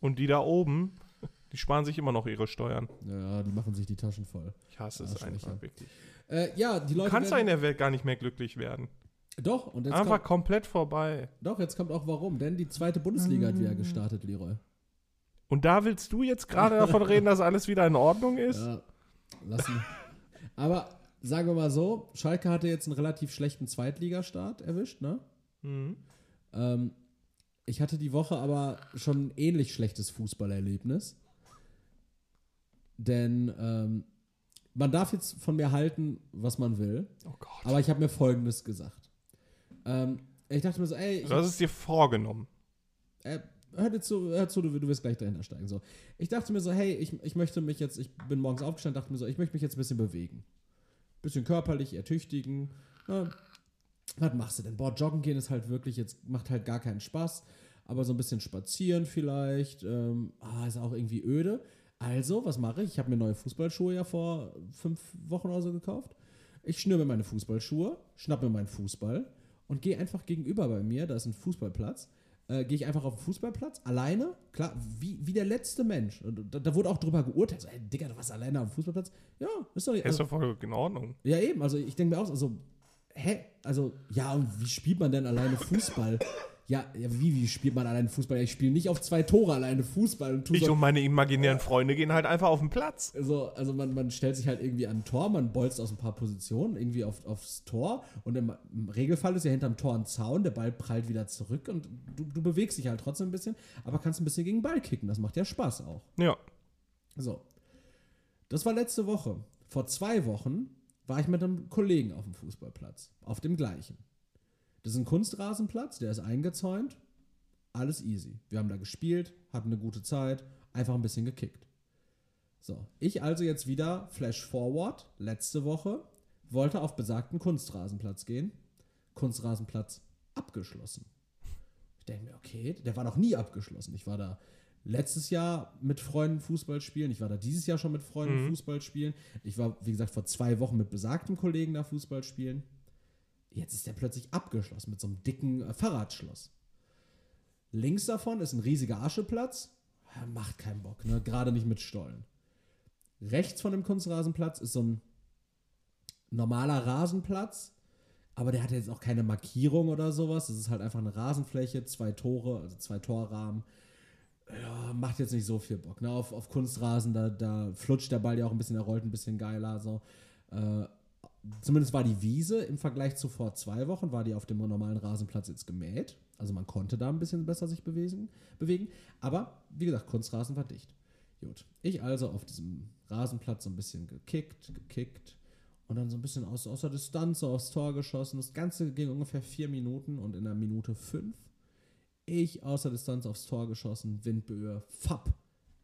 Und die da oben, die sparen sich immer noch ihre Steuern. Ja, die machen sich die Taschen voll. Ich hasse es einfach wirklich. Äh, ja, die Du Leute. kannst ja in der Welt gar nicht mehr glücklich werden. doch, und jetzt Einfach kommt, komplett vorbei. doch, jetzt kommt auch warum. Denn die zweite Bundesliga hat wieder gestartet, Leroy. Und da willst du jetzt gerade davon reden, dass alles wieder in Ordnung ist? Ja, lassen. Aber sagen wir mal so, Schalke hatte jetzt einen relativ schlechten Zweitligastart erwischt, ne? Mhm. Ähm, ich hatte die Woche aber schon ein ähnlich schlechtes Fußballerlebnis. Denn ähm, man darf jetzt von mir halten, was man will. Oh Gott. Aber ich habe mir Folgendes gesagt. Ähm, ich dachte mir so, ey, Du hast es dir vorgenommen. äh, hör dir zu, hör zu du, du wirst gleich dahinter steigen. So. Ich dachte mir so, hey, ich, ich möchte mich jetzt, ich bin morgens aufgestanden, dachte mir so, ich möchte mich jetzt ein bisschen bewegen. Bisschen körperlich ertüchtigen. Ja, was machst du denn? Boah, joggen gehen ist halt wirklich, jetzt macht halt gar keinen Spaß. Aber so ein bisschen spazieren vielleicht, ähm, ah, ist auch irgendwie öde. Also, was mache ich? Ich habe mir neue Fußballschuhe ja vor fünf Wochen oder so gekauft. Ich schnür mir meine Fußballschuhe, schnapp mir meinen Fußball und gehe einfach gegenüber bei mir, da ist ein Fußballplatz, äh, gehe ich einfach auf den Fußballplatz, alleine, klar, wie, wie der letzte Mensch. Da, da wurde auch drüber geurteilt, so, ey, Digga, du warst alleine auf dem Fußballplatz. Ja, ist doch. Ist doch voll in Ordnung. Ja, eben. Also ich denke mir auch, so, also, hä? Also, ja, und wie spielt man denn alleine Fußball? Ja, ja, wie, wie spielt man alleine Fußball? Ja, ich spiele nicht auf zwei Tore alleine Fußball und Ich so, und meine imaginären Freunde gehen halt einfach auf den Platz. also, also man, man stellt sich halt irgendwie an ein Tor, man bolzt aus ein paar Positionen irgendwie auf, aufs Tor und im, im Regelfall ist ja hinterm Tor ein Zaun, der Ball prallt wieder zurück und du, du bewegst dich halt trotzdem ein bisschen, aber kannst ein bisschen gegen den Ball kicken. Das macht ja Spaß auch. Ja. So. Das war letzte Woche. Vor zwei Wochen war ich mit einem Kollegen auf dem Fußballplatz. Auf dem gleichen. Das ist ein Kunstrasenplatz, der ist eingezäunt. Alles easy. Wir haben da gespielt, hatten eine gute Zeit, einfach ein bisschen gekickt. So, ich also jetzt wieder Flash Forward, letzte Woche, wollte auf besagten Kunstrasenplatz gehen. Kunstrasenplatz abgeschlossen. Ich denke mir, okay, der war noch nie abgeschlossen. Ich war da letztes Jahr mit Freunden Fußball spielen. Ich war da dieses Jahr schon mit Freunden Mhm. Fußball spielen. Ich war, wie gesagt, vor zwei Wochen mit besagten Kollegen da Fußball spielen. Jetzt ist der plötzlich abgeschlossen mit so einem dicken äh, Fahrradschloss. Links davon ist ein riesiger Ascheplatz. Ja, Macht keinen Bock, ne? Gerade nicht mit Stollen. Rechts von dem Kunstrasenplatz ist so ein normaler Rasenplatz, aber der hat jetzt auch keine Markierung oder sowas. Das ist halt einfach eine Rasenfläche, zwei Tore, also zwei Torrahmen. Ja, macht jetzt nicht so viel Bock. Ne? Auf, auf Kunstrasen, da, da flutscht der Ball ja auch ein bisschen, er rollt ein bisschen geiler. So. Äh, zumindest war die Wiese im Vergleich zu vor zwei Wochen, war die auf dem normalen Rasenplatz jetzt gemäht. Also man konnte da ein bisschen besser sich bewegen. bewegen. Aber wie gesagt, Kunstrasen war dicht. Gut. Ich also auf diesem Rasenplatz so ein bisschen gekickt, gekickt und dann so ein bisschen aus, aus der Distanz so aufs Tor geschossen. Das Ganze ging ungefähr vier Minuten und in der Minute fünf ich aus der Distanz aufs Tor geschossen, Windböe, fapp,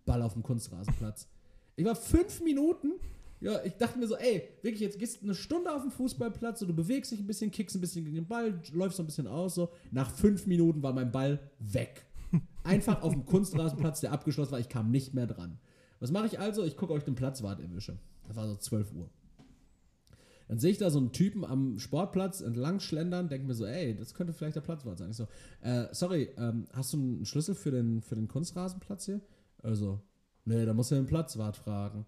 Ball auf dem Kunstrasenplatz. Ich war fünf Minuten, ja, ich dachte mir so, ey, wirklich, jetzt gehst du eine Stunde auf dem Fußballplatz, so, du bewegst dich ein bisschen, kickst ein bisschen gegen den Ball, läufst so ein bisschen aus, so. Nach fünf Minuten war mein Ball weg. Einfach auf dem Kunstrasenplatz, der abgeschlossen war, ich kam nicht mehr dran. Was mache ich also? Ich gucke, ob ich den Platzwart erwische. Das war so 12 Uhr. Dann sehe ich da so einen Typen am Sportplatz entlang schlendern, denke mir so, ey, das könnte vielleicht der Platzwart sein. Ich so, äh, sorry, ähm, hast du einen Schlüssel für den, für den Kunstrasenplatz hier? Also, nee, da muss er den Platzwart fragen.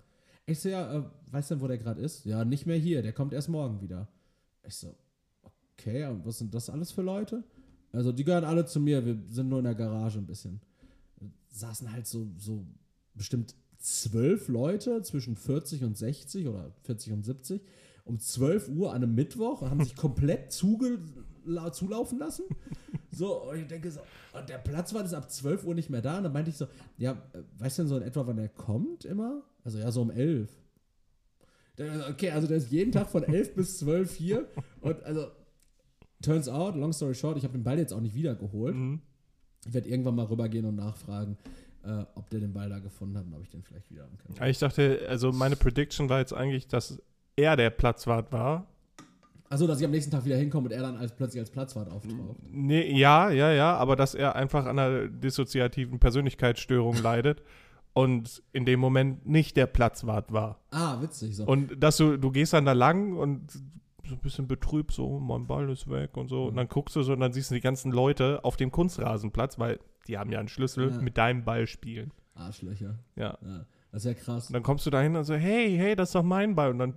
Ich so, ja, äh, weißt du, wo der gerade ist? Ja, nicht mehr hier, der kommt erst morgen wieder. Ich so, okay, und was sind das alles für Leute? Also, die gehören alle zu mir, wir sind nur in der Garage ein bisschen. Saßen halt so, so bestimmt zwölf Leute zwischen 40 und 60 oder 40 und 70 um 12 Uhr an einem Mittwoch und haben sich komplett zulaufen lassen. So, und ich denke so, und der Platzwart ist ab 12 Uhr nicht mehr da. Und dann meinte ich so, ja, weißt du denn so in etwa, wann er kommt immer? Also ja, so um 11. Okay, also der ist jeden Tag von 11 bis 12 hier. Und also, turns out, long story short, ich habe den Ball jetzt auch nicht wiedergeholt. Mhm. Ich werde irgendwann mal rübergehen und nachfragen, äh, ob der den Ball da gefunden hat und ob ich den vielleicht wieder haben kann. Ich dachte, also meine Prediction war jetzt eigentlich, dass er der Platzwart war. Also, dass ich am nächsten Tag wieder hinkomme und er dann als, plötzlich als Platzwart auftaucht. Nee, ja, ja, ja, aber dass er einfach an einer dissoziativen Persönlichkeitsstörung leidet und in dem Moment nicht der Platzwart war. Ah, witzig so. Und dass du, du gehst dann da lang und so ein bisschen betrübt, so, mein Ball ist weg und so. Mhm. Und dann guckst du so und dann siehst du die ganzen Leute auf dem Kunstrasenplatz, weil die haben ja einen Schlüssel, ja. mit deinem Ball spielen. Arschlöcher. Ja. ja. Das ist ja krass. Und dann kommst du da hin und so, hey, hey, das ist doch mein Ball. Und dann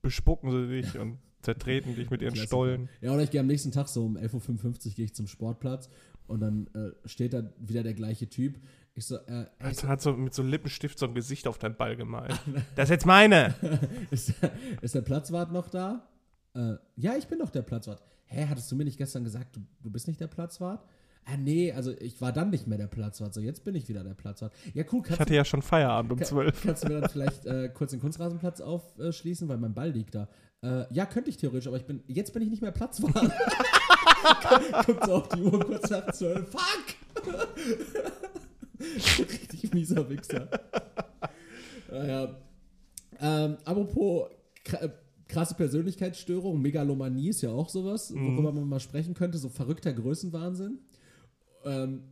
bespucken sie dich und zertreten dich mit ihren Klassiker. Stollen. Ja, oder ich gehe am nächsten Tag so um 11.55 Uhr gehe ich zum Sportplatz und dann äh, steht da wieder der gleiche Typ. Ich so, äh, hat, hat so mit so einem Lippenstift so ein Gesicht auf deinen Ball gemalt. das ist jetzt meine! ist, der, ist, der Platzwart noch da? Äh, ja, ich bin doch der Platzwart. Hä, hattest du mir nicht gestern gesagt, du, du bist nicht der Platzwart? Ah, nee, also ich war dann nicht mehr der Platzwart, so jetzt bin ich wieder der Platzwart. Ja, cool. Ich hatte du, ja schon Feierabend um zwölf. Kannst du mir dann vielleicht äh, kurz den Kunstrasenplatz aufschließen, weil mein Ball liegt da? Äh, ja, könnte ich theoretisch, aber ich bin, jetzt bin ich nicht mehr Platzwart. Guckt so auf die Uhr kurz nach zwölf. Fuck! Richtig mieser Wichser. Naja. Ähm, apropos krasse Persönlichkeitsstörung, Megalomanie ist ja auch sowas, worüber mhm. man mal sprechen könnte, so verrückter Größenwahnsinn. Ähm,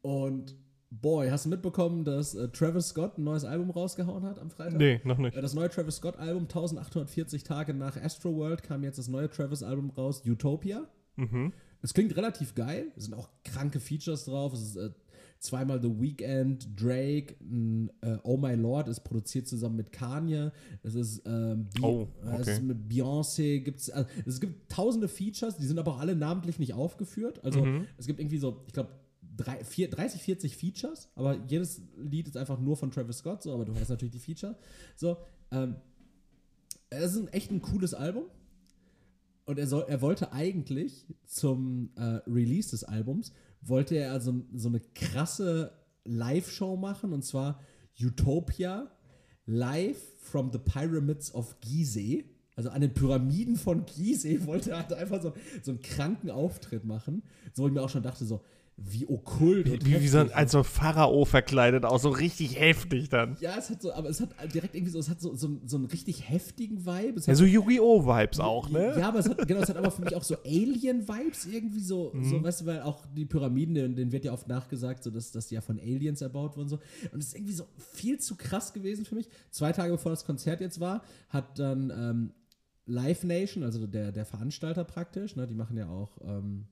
und boy, hast du mitbekommen, dass äh, Travis Scott ein neues Album rausgehauen hat am Freitag? Nee, noch nicht. Äh, das neue Travis Scott-Album, 1840 Tage nach Astroworld, kam jetzt das neue Travis-Album raus, Utopia. Mhm. Es klingt relativ geil. Es sind auch kranke Features drauf. Es ist äh, zweimal The Weeknd, Drake, n, äh, Oh My Lord ist produziert zusammen mit Kanye. Es ist, ähm, oh, okay. es ist mit Beyoncé. Gibt's, also, es gibt tausende Features, die sind aber auch alle namentlich nicht aufgeführt. Also mhm. es gibt irgendwie so, ich glaube, 30, 40 Features, aber jedes Lied ist einfach nur von Travis Scott, so, aber du hast natürlich die Feature. So, ähm, es ist echt ein cooles Album. Und er, soll, er wollte eigentlich zum äh, Release des Albums wollte er also so eine krasse Live-Show machen und zwar Utopia live from the Pyramids of Gizeh. Also an den Pyramiden von Gizeh wollte er halt einfach so, so einen kranken Auftritt machen. So, wo ich mir auch schon dachte, so, wie okkult wie, und wie, wie so ein, als so Pharao verkleidet, auch so richtig heftig dann. Ja, es hat so, aber es hat direkt irgendwie so, es hat so, so, so einen richtig heftigen Vibe. Es ja, so Yu-Gi-Oh! Vibes auch, ne? Ja, aber es hat, genau, es hat aber für mich auch so Alien-Vibes irgendwie so, mhm. so, weißt du, weil auch die Pyramiden, denen, wird ja oft nachgesagt, so dass, dass die ja von Aliens erbaut wurden so. Und es ist irgendwie so viel zu krass gewesen für mich. Zwei Tage bevor das Konzert jetzt war, hat dann ähm, Live Nation, also der, der Veranstalter praktisch, ne, die machen ja auch ähm,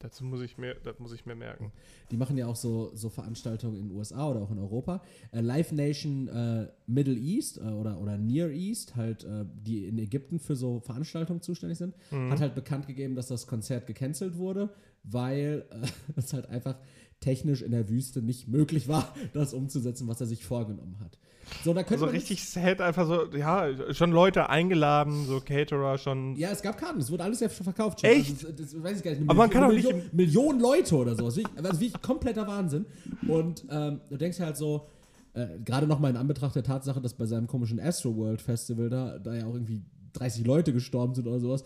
Dazu muss ich mir, das muss ich mir merken. Die machen ja auch so, so Veranstaltungen in den USA oder auch in Europa. Äh, Live Nation äh, Middle East äh, oder, oder Near East, halt, äh, die in Ägypten für so Veranstaltungen zuständig sind, mhm. hat halt bekannt gegeben, dass das Konzert gecancelt wurde, weil äh, es halt einfach technisch in der Wüste nicht möglich war, das umzusetzen, was er sich vorgenommen hat. So, da Also richtig sad, einfach so, ja, schon Leute eingeladen, so Caterer schon. Ja, es gab Karten, es wurde alles ja schon verkauft. Echt? Das, das weiß ich gar nicht. Eine Aber man kann doch Million, nicht Millionen Leute oder so. Das ist wirklich, also wirklich kompletter Wahnsinn. Und ähm, du denkst halt so, äh, gerade nochmal in Anbetracht der Tatsache, dass bei seinem komischen Astro World Festival da, da ja auch irgendwie 30 Leute gestorben sind oder sowas.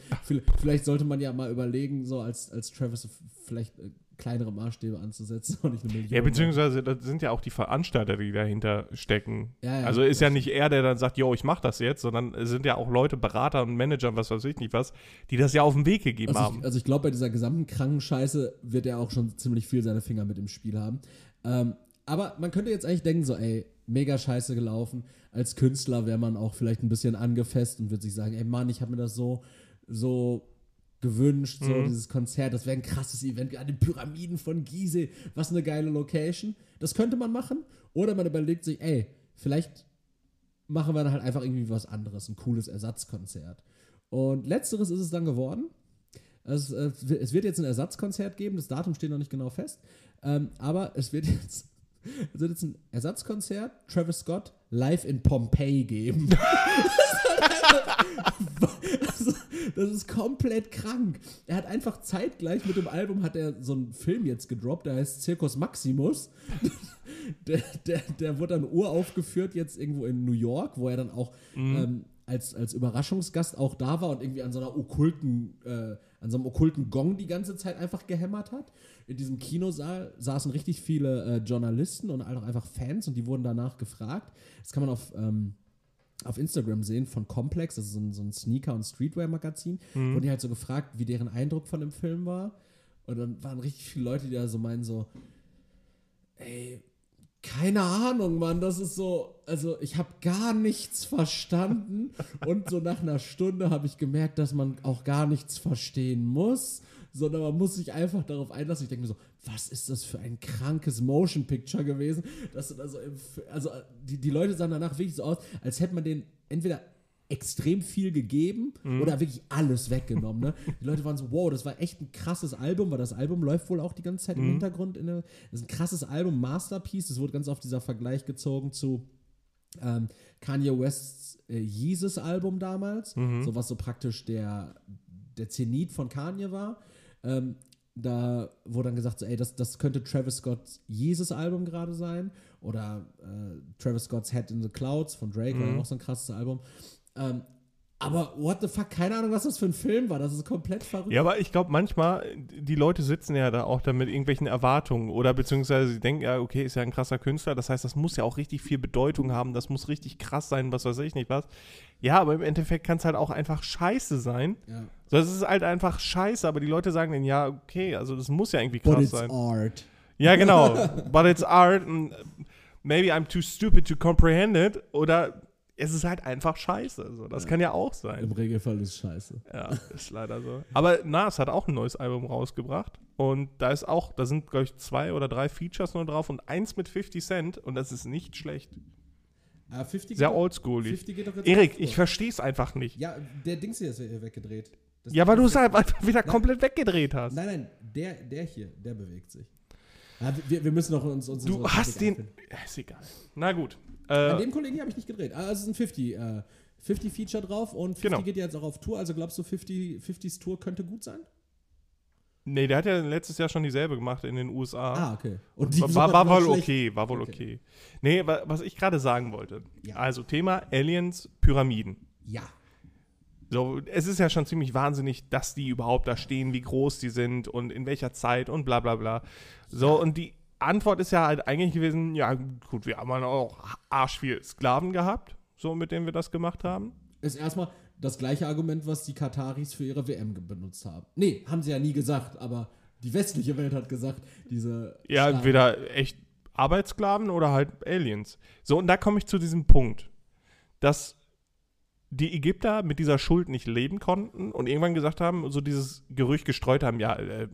Vielleicht sollte man ja mal überlegen, so als, als Travis vielleicht äh, kleinere Maßstäbe anzusetzen und nicht eine Million. Ja, beziehungsweise das sind ja auch die Veranstalter, die dahinter stecken. Ja, ja, also ist ja nicht er, der dann sagt, yo, ich mach das jetzt, sondern es sind ja auch Leute, Berater und Manager und was weiß ich nicht was, die das ja auf den Weg gegeben Also haben. ich, also ich glaube, bei dieser gesamten Krankenscheiße wird er auch schon ziemlich viel seine Finger mit im Spiel haben. Ähm, aber man könnte jetzt eigentlich denken, so, ey, mega scheiße gelaufen. Als Künstler wäre man auch vielleicht ein bisschen angefasst und würde sich sagen, ey Mann, ich habe mir das so, so gewünscht, so Mhm. dieses Konzert, das wäre ein krasses Event an den Pyramiden von Gizeh, was eine geile Location. Das könnte man machen. Oder man überlegt sich, ey, vielleicht machen wir dann halt einfach irgendwie was anderes, ein cooles Ersatzkonzert. Und letzteres ist es dann geworden. Es, äh, es wird jetzt ein Ersatzkonzert geben, das Datum steht noch nicht genau fest, ähm, aber es wird jetzt, es wird jetzt ein Ersatzkonzert, Travis Scott, live in Pompeii geben. das ist komplett krank. Er hat einfach zeitgleich mit dem Album hat er so einen Film jetzt gedroppt, der heißt Circus Maximus. Der, der, der wurde dann uraufgeführt jetzt irgendwo in New York, wo er dann auch ähm, als, als Überraschungsgast auch da war und irgendwie an so einer okkulten, äh, an so einem okkulten Gong die ganze Zeit einfach gehämmert hat. In diesem Kinosaal saßen richtig viele äh, Journalisten und auch einfach Fans und die wurden danach gefragt. Das kann man auf, ähm, auf Instagram sehen von Complex, das ist so ein, so ein Sneaker- und Streetwear-Magazin, wurden die halt so gefragt, wie deren Eindruck von dem Film war. Und dann waren richtig viele Leute, die da so meinen, so, ey, keine Ahnung, Mann, das ist so, also ich habe gar nichts verstanden. Und so nach einer Stunde habe ich gemerkt, dass man auch gar nichts verstehen muss, sondern man muss sich einfach darauf einlassen. Ich denke mir so, was ist das für ein krankes Motion Picture gewesen? Dass du da so im, also die, die Leute sahen danach wirklich so aus, als hätte man denen entweder extrem viel gegeben oder wirklich alles weggenommen. Ne? Die Leute waren so, wow, das war echt ein krasses Album, weil das Album läuft wohl auch die ganze Zeit im Hintergrund. In der, das ist ein krasses Album, Masterpiece. Es wurde ganz oft dieser Vergleich gezogen zu ähm, Kanye Wests äh, Jesus-Album damals, so was so praktisch der, der Zenit von Kanye war. Ähm, da wurde dann gesagt, so, ey, das, das könnte Travis Scott's Jesus-Album gerade sein. Oder äh, Travis Scott's Head in the Clouds von Drake, war ja auch so ein krasses Album. Ähm, aber what the fuck, keine Ahnung, was das für ein Film war. Das ist komplett verrückt. Ja, aber ich glaube, manchmal, die Leute sitzen ja da auch da mit irgendwelchen Erwartungen oder beziehungsweise sie denken, ja, okay, ist ja ein krasser Künstler, das heißt, das muss ja auch richtig viel Bedeutung haben, das muss richtig krass sein, was weiß ich nicht was. Ja, aber im Endeffekt kann es halt auch einfach scheiße sein. Ja. So, es ist halt einfach scheiße, aber die Leute sagen dann, ja, okay, also das muss ja irgendwie But krass it's sein. art. Ja, genau. But it's art and maybe I'm too stupid to comprehend it oder es ist halt einfach scheiße. So, das kann ja auch sein. Im Regelfall ist scheiße. Ja, ist leider so. Aber Nas hat auch ein neues Album rausgebracht. Und da ist auch, da sind, glaube ich, zwei oder drei Features nur drauf und eins mit 50 Cent und das ist nicht schlecht. Ah, 50 Sehr oldschoolig. 50 geht doch jetzt Erik, ich verstehe es einfach nicht. Ja, der Dings hier ist ja weggedreht. Das Ja, weil du es halt einfach wieder komplett weggedreht hast. Nein, nein, der, der hier, der bewegt sich. Ja, wir, wir müssen noch uns, uns Du hast den. Ja, ist egal. Na gut. An Äh, dem Kollegen habe ich nicht gedreht. Ah, es ist ein 50, äh, 50 Feature drauf und 50 Genau. geht jetzt auch auf Tour. Also glaubst du, 50, 50s Tour könnte gut sein? nee, der hat ja letztes Jahr schon dieselbe gemacht in den USA. Ah, okay. Und die war, war wohl schlecht. okay, war wohl okay. Okay. Nee, wa- was ich gerade sagen wollte. Ja. Also Thema Aliens, Pyramiden. Ja. So, es ist ja schon ziemlich wahnsinnig, dass die überhaupt da stehen, wie groß die sind und in welcher Zeit und bla bla bla. So, und die Antwort ist ja halt eigentlich gewesen, ja gut, wir haben halt auch arsch viel Sklaven gehabt, so mit denen wir das gemacht haben. Ist erstmal das gleiche Argument, was die Kataris für ihre WM benutzt haben. Nee, haben sie ja nie gesagt, aber die westliche Welt hat gesagt, diese. Ja, Staaten- entweder echt Arbeitssklaven oder halt Aliens. So, und da komme ich zu diesem Punkt, dass die Ägypter mit dieser Schuld nicht leben konnten und irgendwann gesagt haben, so dieses Gerücht gestreut haben, ja, äh,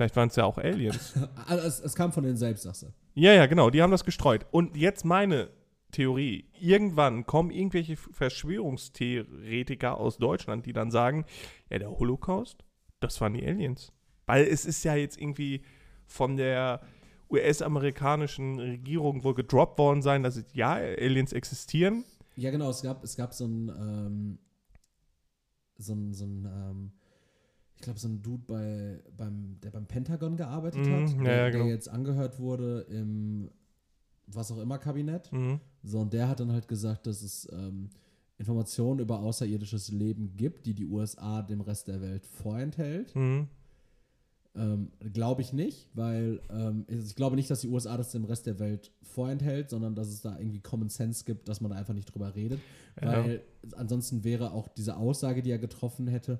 vielleicht waren es ja auch Aliens. Ah, Es, es kam von denen selbst, sagst du. Ja, ja, genau, die haben das gestreut. Und jetzt meine Theorie. Irgendwann kommen irgendwelche Verschwörungstheoretiker aus Deutschland, die dann sagen, ja, der Holocaust, das waren die Aliens. Weil es ist ja jetzt irgendwie von der US-amerikanischen Regierung wohl gedroppt worden sein, dass ja, Aliens existieren. Ja, genau, es gab, es gab so ein, ähm, so ein, so ein ähm, ich glaube, so ein Dude, bei, beim, der beim Pentagon gearbeitet Mhm, hat, ja, der, ja, genau. der jetzt angehört wurde im was auch immer Kabinett. Mhm. So, und der hat dann halt gesagt, dass es ähm, Informationen über außerirdisches Leben gibt, die die USA dem Rest der Welt vorenthält. Mhm. Ähm, glaube ich nicht, weil ähm, ich glaube nicht, dass die USA das dem Rest der Welt vorenthält, sondern dass es da irgendwie Common Sense gibt, dass man da einfach nicht drüber redet. Ja. Weil ansonsten wäre auch diese Aussage, die er getroffen hätte,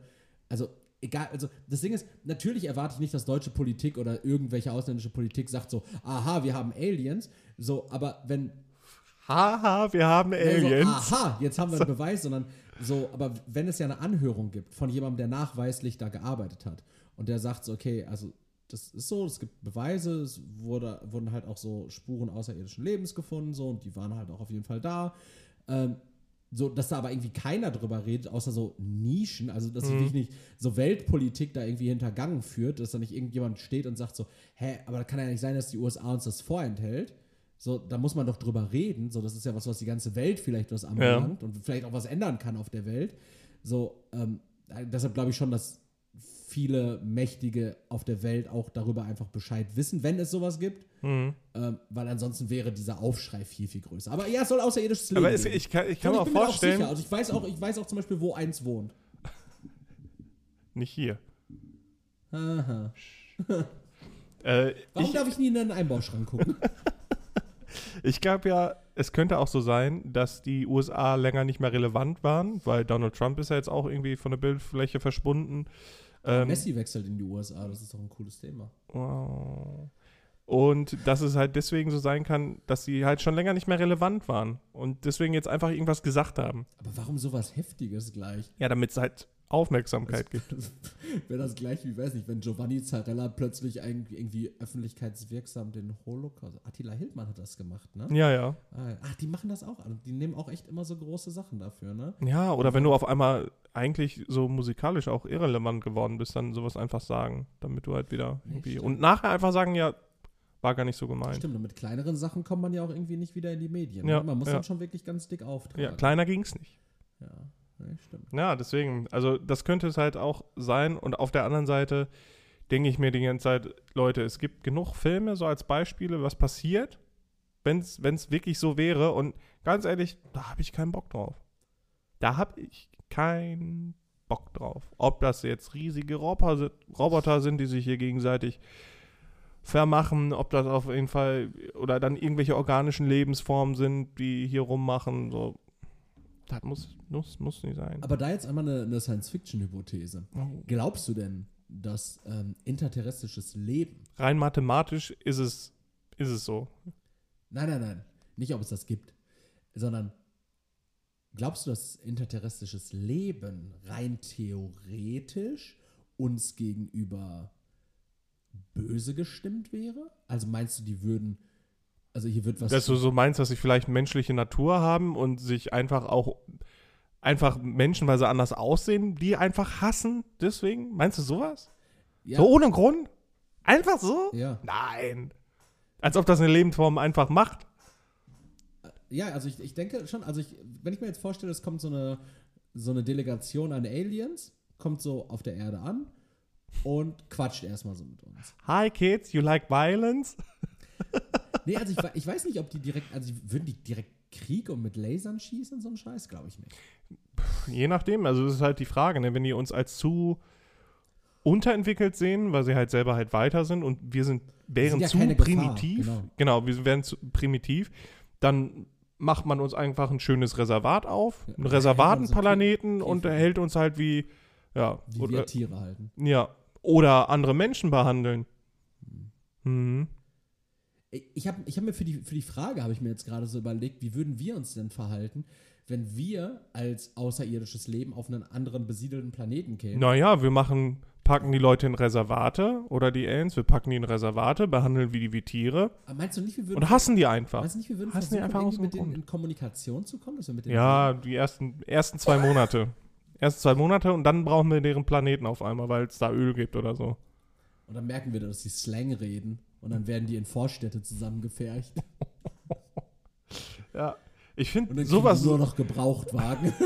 also egal, also das Ding ist, natürlich erwarte ich nicht, dass deutsche Politik oder irgendwelche ausländische Politik sagt so, aha, wir haben Aliens, so, aber wenn Haha, wir haben also, Aliens. aha, jetzt haben wir einen Beweis, sondern so, aber wenn es ja eine Anhörung gibt von jemandem, der nachweislich da gearbeitet hat und der sagt so, okay, also das ist so, es gibt Beweise, es wurde, wurden halt auch so Spuren außerirdischen Lebens gefunden, so, und die waren halt auch auf jeden Fall da. Ähm, so, dass da aber irgendwie keiner drüber redet, außer so Nischen, also dass Mhm. sich nicht so Weltpolitik da irgendwie hintergangen führt, dass da nicht irgendjemand steht und sagt so, hä, aber da kann ja nicht sein, dass die USA uns das vorenthält. So, da muss man doch drüber reden. So, das ist ja was, was die ganze Welt vielleicht was anbelangt und vielleicht auch was ändern kann auf der Welt. So, ähm, deshalb glaube ich schon, dass viele Mächtige auf der Welt auch darüber einfach Bescheid wissen, wenn es sowas gibt. Mhm. Ähm, weil ansonsten wäre dieser Aufschrei viel, viel größer. Aber ja, es soll außerirdisches Leben Aber es, ich kann, ich kann mir auch mir vorstellen. Also ich weiß auch, ich weiß auch zum Beispiel, wo eins wohnt. nicht hier. Aha. Äh, Warum ich darf ich nie in einen Einbauschrank gucken? ich glaube ja, es könnte auch so sein, dass die USA länger nicht mehr relevant waren, weil Donald Trump ist ja jetzt auch irgendwie von der Bildfläche verschwunden. Ähm, Messi wechselt in die USA, das ist doch ein cooles Thema. Wow. Und dass es halt deswegen so sein kann, dass sie halt schon länger nicht mehr relevant waren und deswegen jetzt einfach irgendwas gesagt haben. Aber warum sowas Heftiges gleich? Ja, damit es halt Aufmerksamkeit gibt. Wäre das gleich wie, weiß nicht, wenn Giovanni Zarella plötzlich ein- irgendwie öffentlichkeitswirksam den Holocaust. Attila Hildmann hat das gemacht, ne? Ja, ja. Ah, Ach, die machen das auch. Die nehmen auch echt immer so große Sachen dafür, ne? Ja, oder wenn du auf einmal eigentlich so musikalisch auch irrelevant geworden bist, dann sowas einfach sagen, damit du halt wieder irgendwie. stimmt. Und nachher einfach sagen, ja, war gar nicht so gemeint. Stimmt, und mit kleineren Sachen kommt man ja auch irgendwie nicht wieder in die Medien. Ja, ne? Man muss ja. dann schon wirklich ganz dick auftragen. Ja, kleiner ging's nicht. Ja, stimmt. Ja, deswegen, also das könnte es halt auch sein. Und auf der anderen Seite denke ich mir die ganze Zeit, Leute, es gibt genug Filme, so als Beispiele, was passiert, wenn es wirklich so wäre. Und ganz ehrlich, da habe ich keinen Bock drauf. Da habe ich keinen Bock drauf. Ob das jetzt riesige Roboter sind, die sich hier gegenseitig vermachen, ob das auf jeden Fall oder dann irgendwelche organischen Lebensformen sind, die hier rummachen, so. Das muss, muss, muss nicht sein. Aber da jetzt einmal eine, eine Science-Fiction-Hypothese. Oh. Glaubst du denn, dass ähm, interterrestrisches Leben rein mathematisch ist es, ist es so. Nein, nein, nein. Nicht, ob es das gibt, sondern glaubst du, dass interterrestrisches Leben rein theoretisch uns gegenüber böse gestimmt wäre? Also meinst du, die würden, also hier wird was. Dass du so meinst, dass sie vielleicht menschliche Natur haben und sich einfach auch einfach Menschen, weil sie anders aussehen, die einfach hassen, deswegen? Meinst du sowas? ja, So ohne Grund? Einfach so? ja. Nein. Als ob das eine Lebensform einfach macht. ja, also ich, ich denke schon, also ich, wenn ich mir jetzt vorstelle, es kommt so eine, so eine Delegation an Aliens, kommt so auf der Erde an und quatscht erstmal so mit uns. Hi kids, you like violence? Nee, also ich, ich weiß nicht, ob die direkt, also würden die direkt Krieg und mit Lasern schießen, so ein Scheiß, glaube ich nicht. Je nachdem, also das ist halt die Frage, ne? wenn die uns als zu unterentwickelt sehen, weil sie halt selber halt weiter sind und wir sind, wären ja zu keine Gefahr, primitiv, genau. genau. wir wären zu primitiv, dann macht man uns einfach ein schönes Reservat auf, Ja, einen oder Reservatenplaneten hält man so und Käfig. hält uns halt wie, ja, Wie oder, wir Tiere halten. ja, oder andere Menschen behandeln. Mhm. Ich habe ich hab mir für die, für die Frage, habe ich mir jetzt gerade so überlegt, wie würden wir uns denn verhalten, wenn wir als außerirdisches Leben auf einen anderen besiedelten Planeten kämen? Naja, wir machen, packen die Leute in Reservate oder die Aliens, wir packen die in Reservate, behandeln die wie Tiere Aber meinst du nicht, wir würden, und hassen die einfach. meinst du nicht, wir würden hassen die einfach aus mit denen in Kommunikation zu kommen? Dass wir mit denen Ja, die ersten, ersten zwei Monate. Ersten zwei Monate und dann brauchen wir deren Planeten auf einmal, weil es da Öl gibt oder so. Und dann merken wir, dass die Slang reden. Und dann werden die in Vorstädte zusammengefercht. Ja. Ich finde sowas. nur noch Gebrauchtwagen.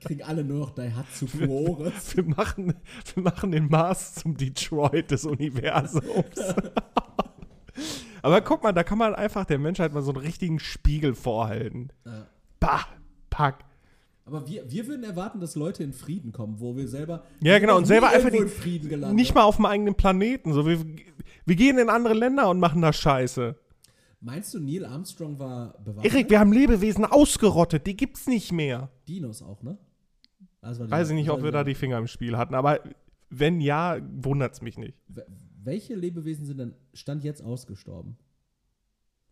kriegen alle nur noch Daihatsu Fuores. Wir machen, wir machen den Mars zum Detroit des Universums. Aber guck mal, da kann man einfach der Menschheit mal so einen richtigen Spiegel vorhalten. Ja. Bah, pack. Aber wir, wir würden erwarten, dass Leute in Frieden kommen, wo wir selber. Ja, genau, und selber einfach die- in Frieden gelandet. Nicht mal auf dem eigenen Planeten. So, wir, wir gehen in andere Länder und machen da Scheiße. Meinst du, Neil Armstrong war bewaffnet? Erik, wir haben Lebewesen ausgerottet, die gibt's nicht mehr. Dinos auch, ne? Also, Weiß ich nicht, ob wir da die Finger im Spiel hatten, aber wenn ja, wundert's mich nicht. Wel- Welche Lebewesen sind denn Stand jetzt ausgestorben?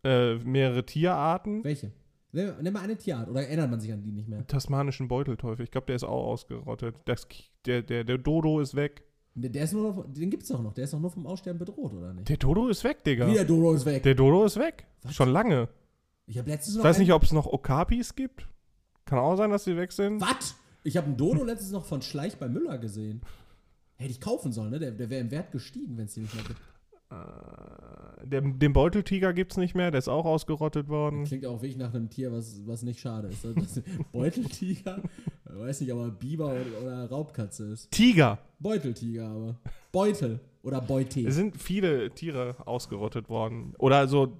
Äh, mehrere Tierarten. Welche? Nimm mal eine Tierart oder erinnert man sich an die nicht mehr? Tasmanischen Beutelteufel, ich glaube, der ist auch ausgerottet. Das, der, der, der Dodo ist weg. Der, ist nur noch, den gibt's doch noch, der ist doch nur vom Aussterben bedroht, oder nicht? Der Dodo ist weg, Digga. Wie der Dodo ist weg. Der Dodo ist weg. Was? Schon lange. ich habe letztens Ich noch weiß einen- nicht, ob es noch Okapis gibt. Kann auch sein, dass die weg sind. Was? Ich habe einen Dodo letztens noch von Schleich bei Müller gesehen. Hätte ich kaufen sollen, ne? Der, der wäre im Wert gestiegen, wenn es den nicht mehr gibt. Äh, Der, den Beuteltiger gibt es nicht mehr, der ist auch ausgerottet worden. Klingt auch wirklich nach einem Tier, was, was nicht schade ist. Das Beuteltiger, weiß nicht, ob er Biber oder, oder Raubkatze ist. Tiger. Beuteltiger aber. Beutel oder Beute. Es sind viele Tiere ausgerottet worden. Oder so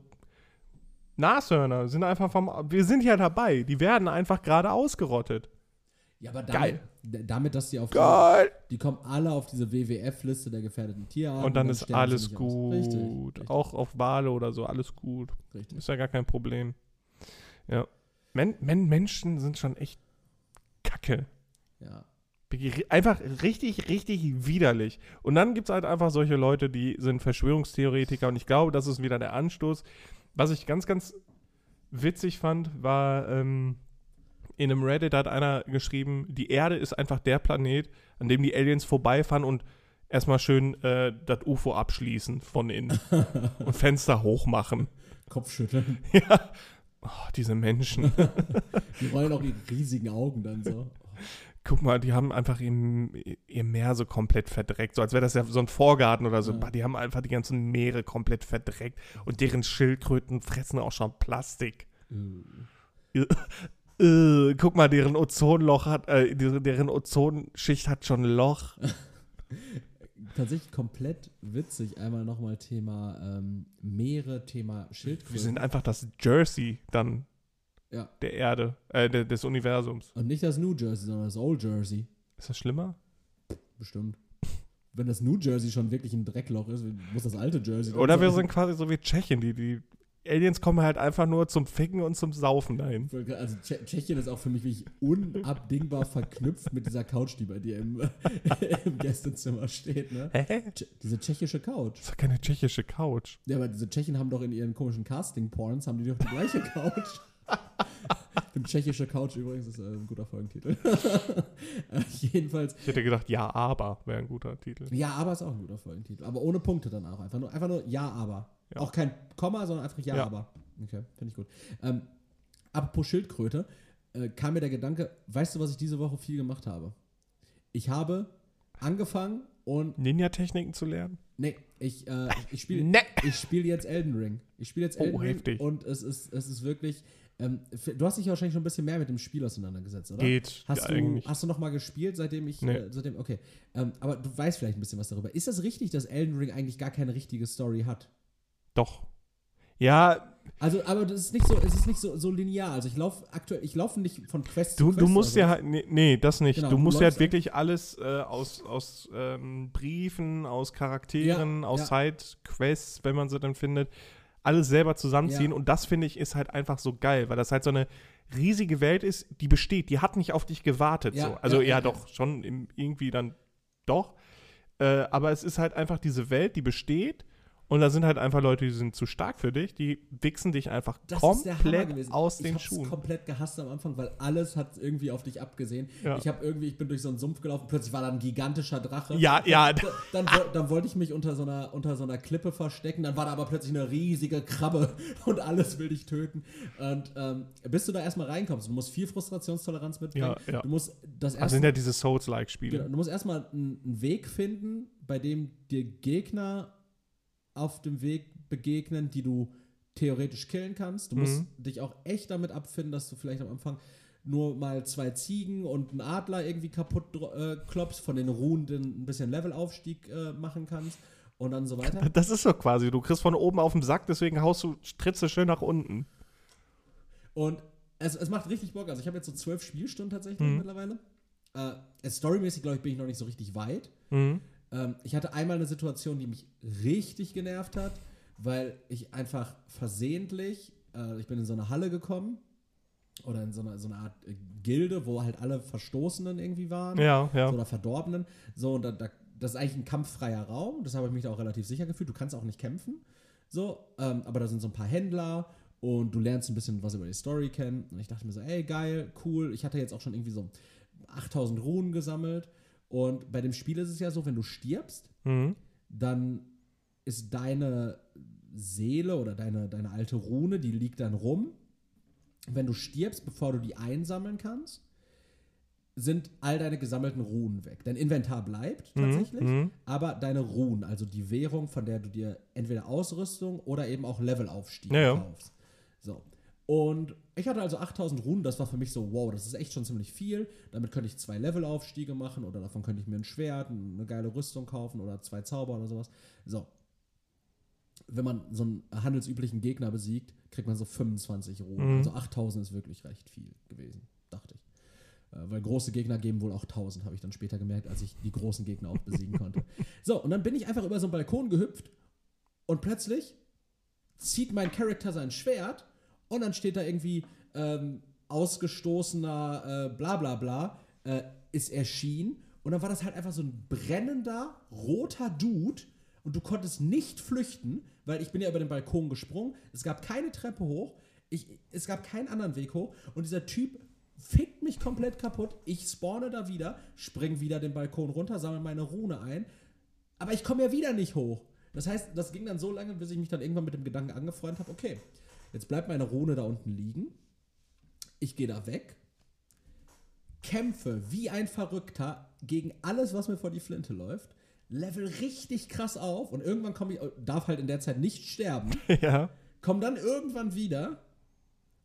Nashörner sind einfach vom. Wir sind ja dabei. Die werden einfach gerade ausgerottet. Ja, aber damit, damit, dass die auf Geil. die kommen alle auf diese WWF-Liste der gefährdeten Tierarten. Und dann ist sterben sie alles gut. Richtig, richtig, Auch auf Wale oder so, alles gut. richtig. Ist ja gar kein Problem. Ja. Men Men Menschen sind schon echt kacke. Ja. Einfach richtig, richtig widerlich. Und dann gibt es halt einfach solche Leute, die sind Verschwörungstheoretiker. Und ich glaube, das ist wieder der Anstoß. Was ich ganz, ganz witzig fand, war ähm, in einem Reddit hat einer geschrieben, die Erde ist einfach der Planet, an dem die Aliens vorbeifahren und erstmal schön äh, das UFO abschließen von innen und Fenster hochmachen. Kopfschütteln. ja. Oh, diese Menschen. Die rollen auch ihre riesigen Augen dann so. Guck mal, die haben einfach ihr, ihr Meer so komplett verdreckt. So als wäre das ja so ein Vorgarten oder so. Ja. Die haben einfach die ganzen Meere komplett verdreckt. Und deren Schildkröten fressen auch schon Plastik. Äh, guck mal, deren Ozonloch hat, äh, deren Ozonschicht hat schon ein Loch. Tatsächlich komplett witzig. Einmal nochmal Thema ähm, Meere, Thema Wir Schildkröten. sind einfach das Jersey dann Ja. der Erde, äh, de- des Universums. Und nicht das New Jersey, sondern das Old Jersey. Ist das schlimmer? Bestimmt. Wenn das New Jersey schon wirklich ein Dreckloch ist, muss das alte Jersey Oder wir sein? sind quasi so wie Tschechien. Die, die Aliens kommen halt einfach nur zum Ficken und zum Saufen dahin. Also Tsche- Tschechien ist auch für mich wirklich unabdingbar verknüpft mit dieser Couch, die bei dir im, im Gästezimmer steht. Ne? Hä? Diese tschechische Couch. Das ist doch keine tschechische Couch. Ja, aber diese Tschechen haben doch in ihren komischen Casting-Porns, haben die doch die gleiche Couch. Tschechische Couch übrigens ist äh, ein guter Folgentitel. jedenfalls, Ich hätte gedacht, ja, aber wäre ein guter Titel. ja, aber ist auch ein guter Folgentitel. Aber ohne Punkte dann auch. Einfach nur, einfach nur ja, aber. Ja. Auch kein Komma, sondern einfach ja, Ja. aber. Okay, finde ich gut. Ähm, apropos Schildkröte, äh, kam mir der Gedanke, weißt du, was ich diese Woche viel gemacht habe? Ich habe angefangen und Ninja-Techniken zu lernen? Nee, ich, äh, ich spiele Ne. ich spiel jetzt Elden Ring. Ich spiele jetzt Oh, Elden Ring heftig. und es ist, es ist wirklich. Ähm, du hast dich ja wahrscheinlich schon ein bisschen mehr mit dem Spiel auseinandergesetzt, oder? Geht Hast ja, du, eigentlich. hast du noch mal gespielt, seitdem ich. Nee. Äh, seitdem, okay. Ähm, aber du weißt vielleicht ein bisschen was darüber. Ist das richtig, dass Elden Ring eigentlich gar keine richtige Story hat? Doch. Ja, Also, aber das ist nicht so, es ist nicht so, so linear. Also ich laufe aktuell, ich laufe nicht von Quest du, zu Quest. du musst oder ja halt, nee, nee, das nicht. Genau, du du musst ja läufst halt wirklich alles äh, aus, aus ähm, Briefen, aus Charakteren, Ja, aus ja. Side-Quests, wenn man sie dann findet, alles selber zusammenziehen. Ja. Und das finde ich ist halt einfach so geil, weil das halt so eine riesige Welt ist, die besteht. Die hat nicht auf dich gewartet. Ja, so. Also ja, ja, doch, schon im, irgendwie dann doch. Äh, aber es ist halt einfach diese Welt, die besteht. Und da sind halt einfach Leute, die sind zu stark für dich, die wichsen dich einfach Das komplett gewesen. aus ich den hab's Schuhen. komplett gehasst am Anfang, weil alles hat irgendwie auf dich abgesehen. Ja. Ich habe irgendwie, ich bin durch so einen Sumpf gelaufen, plötzlich war da ein gigantischer Drache. Ja, ja. Dann, dann, woll- dann wollte ich mich unter so, einer, unter so einer Klippe verstecken, dann war da aber plötzlich eine riesige Krabbe und alles will dich töten. Und ähm, bis du da erstmal reinkommst, du musst viel Frustrationstoleranz mitbringen. Ja, ja. Du musst das erste sind ja diese Souls-like-Spiele. Genau, du musst erstmal einen einen Weg finden, bei dem dir Gegner auf dem Weg begegnen, die du theoretisch killen kannst. Du musst Mhm. dich auch echt damit abfinden, dass du vielleicht am Anfang nur mal zwei Ziegen und einen Adler irgendwie kaputt äh, klopfst, von den Runen ein bisschen Levelaufstieg äh, machen kannst und dann so weiter. Das ist so quasi, du kriegst von oben auf den Sack, deswegen haust du, trittst du schön nach unten. Und es, es macht richtig Bock. Also ich habe jetzt so zwölf Spielstunden tatsächlich Mhm. mittlerweile. Äh, storymäßig, glaube ich, bin ich noch nicht so richtig weit. Mhm. Ähm, ich hatte einmal eine Situation, die mich richtig genervt hat, weil ich einfach versehentlich, äh, ich bin in so eine Halle gekommen oder in so eine, so eine Art äh, Gilde, wo halt alle Verstoßenen irgendwie waren Ja, ja. oder Verdorbenen. So, und da, da, das ist eigentlich ein kampffreier Raum, deshalb habe ich mich da auch relativ sicher gefühlt. Du kannst auch nicht kämpfen. So, ähm, aber da sind so ein paar Händler und du lernst ein bisschen was über die Story kennen. Und ich dachte mir so, ey, geil, cool. Ich hatte jetzt auch schon irgendwie so 8000 Runen gesammelt. Und bei dem Spiel ist es ja so, wenn du stirbst, Mhm. dann ist deine Seele oder deine, deine alte Rune, die liegt dann rum. Wenn du stirbst, bevor du die einsammeln kannst, sind all deine gesammelten Runen weg. Dein Inventar bleibt tatsächlich, mhm. aber deine Runen, also die Währung, von der du dir entweder Ausrüstung oder eben auch Levelaufstieg Ja, ja. kaufst. So. Und ich hatte also 8000 Runen, das war für mich so, wow, das ist echt schon ziemlich viel. Damit könnte ich zwei Levelaufstiege machen oder davon könnte ich mir ein Schwert, eine geile Rüstung kaufen oder zwei Zauber oder sowas. So. Wenn man so einen handelsüblichen Gegner besiegt, kriegt man so 25 Runen. Mhm. Also 8000 ist wirklich recht viel gewesen, dachte ich. Äh, Weil große Gegner geben wohl auch 1000, habe ich dann später gemerkt, als ich die großen Gegner auch besiegen konnte. So, und dann bin ich einfach über so einen Balkon gehüpft und plötzlich zieht mein Charakter sein Schwert und dann steht da irgendwie ähm, ausgestoßener äh, bla bla bla äh, ist erschienen. Und dann war das halt einfach so ein brennender roter Dude. Und du konntest nicht flüchten, weil ich bin ja über den Balkon gesprungen, es gab keine Treppe hoch, ich, es gab keinen anderen Weg hoch. Und dieser Typ fickt mich komplett kaputt, ich spawne da wieder, spring wieder den Balkon runter, sammle meine Rune ein, aber ich komme ja wieder nicht hoch. Das heißt, das ging dann so lange, bis ich mich dann irgendwann mit dem Gedanken angefreundet habe, okay, jetzt bleibt meine Rune da unten liegen. Ich gehe da weg, kämpfe wie ein Verrückter gegen alles, was mir vor die Flinte läuft, level richtig krass auf und irgendwann komme ich, darf halt in der Zeit nicht sterben, ja. komme dann irgendwann wieder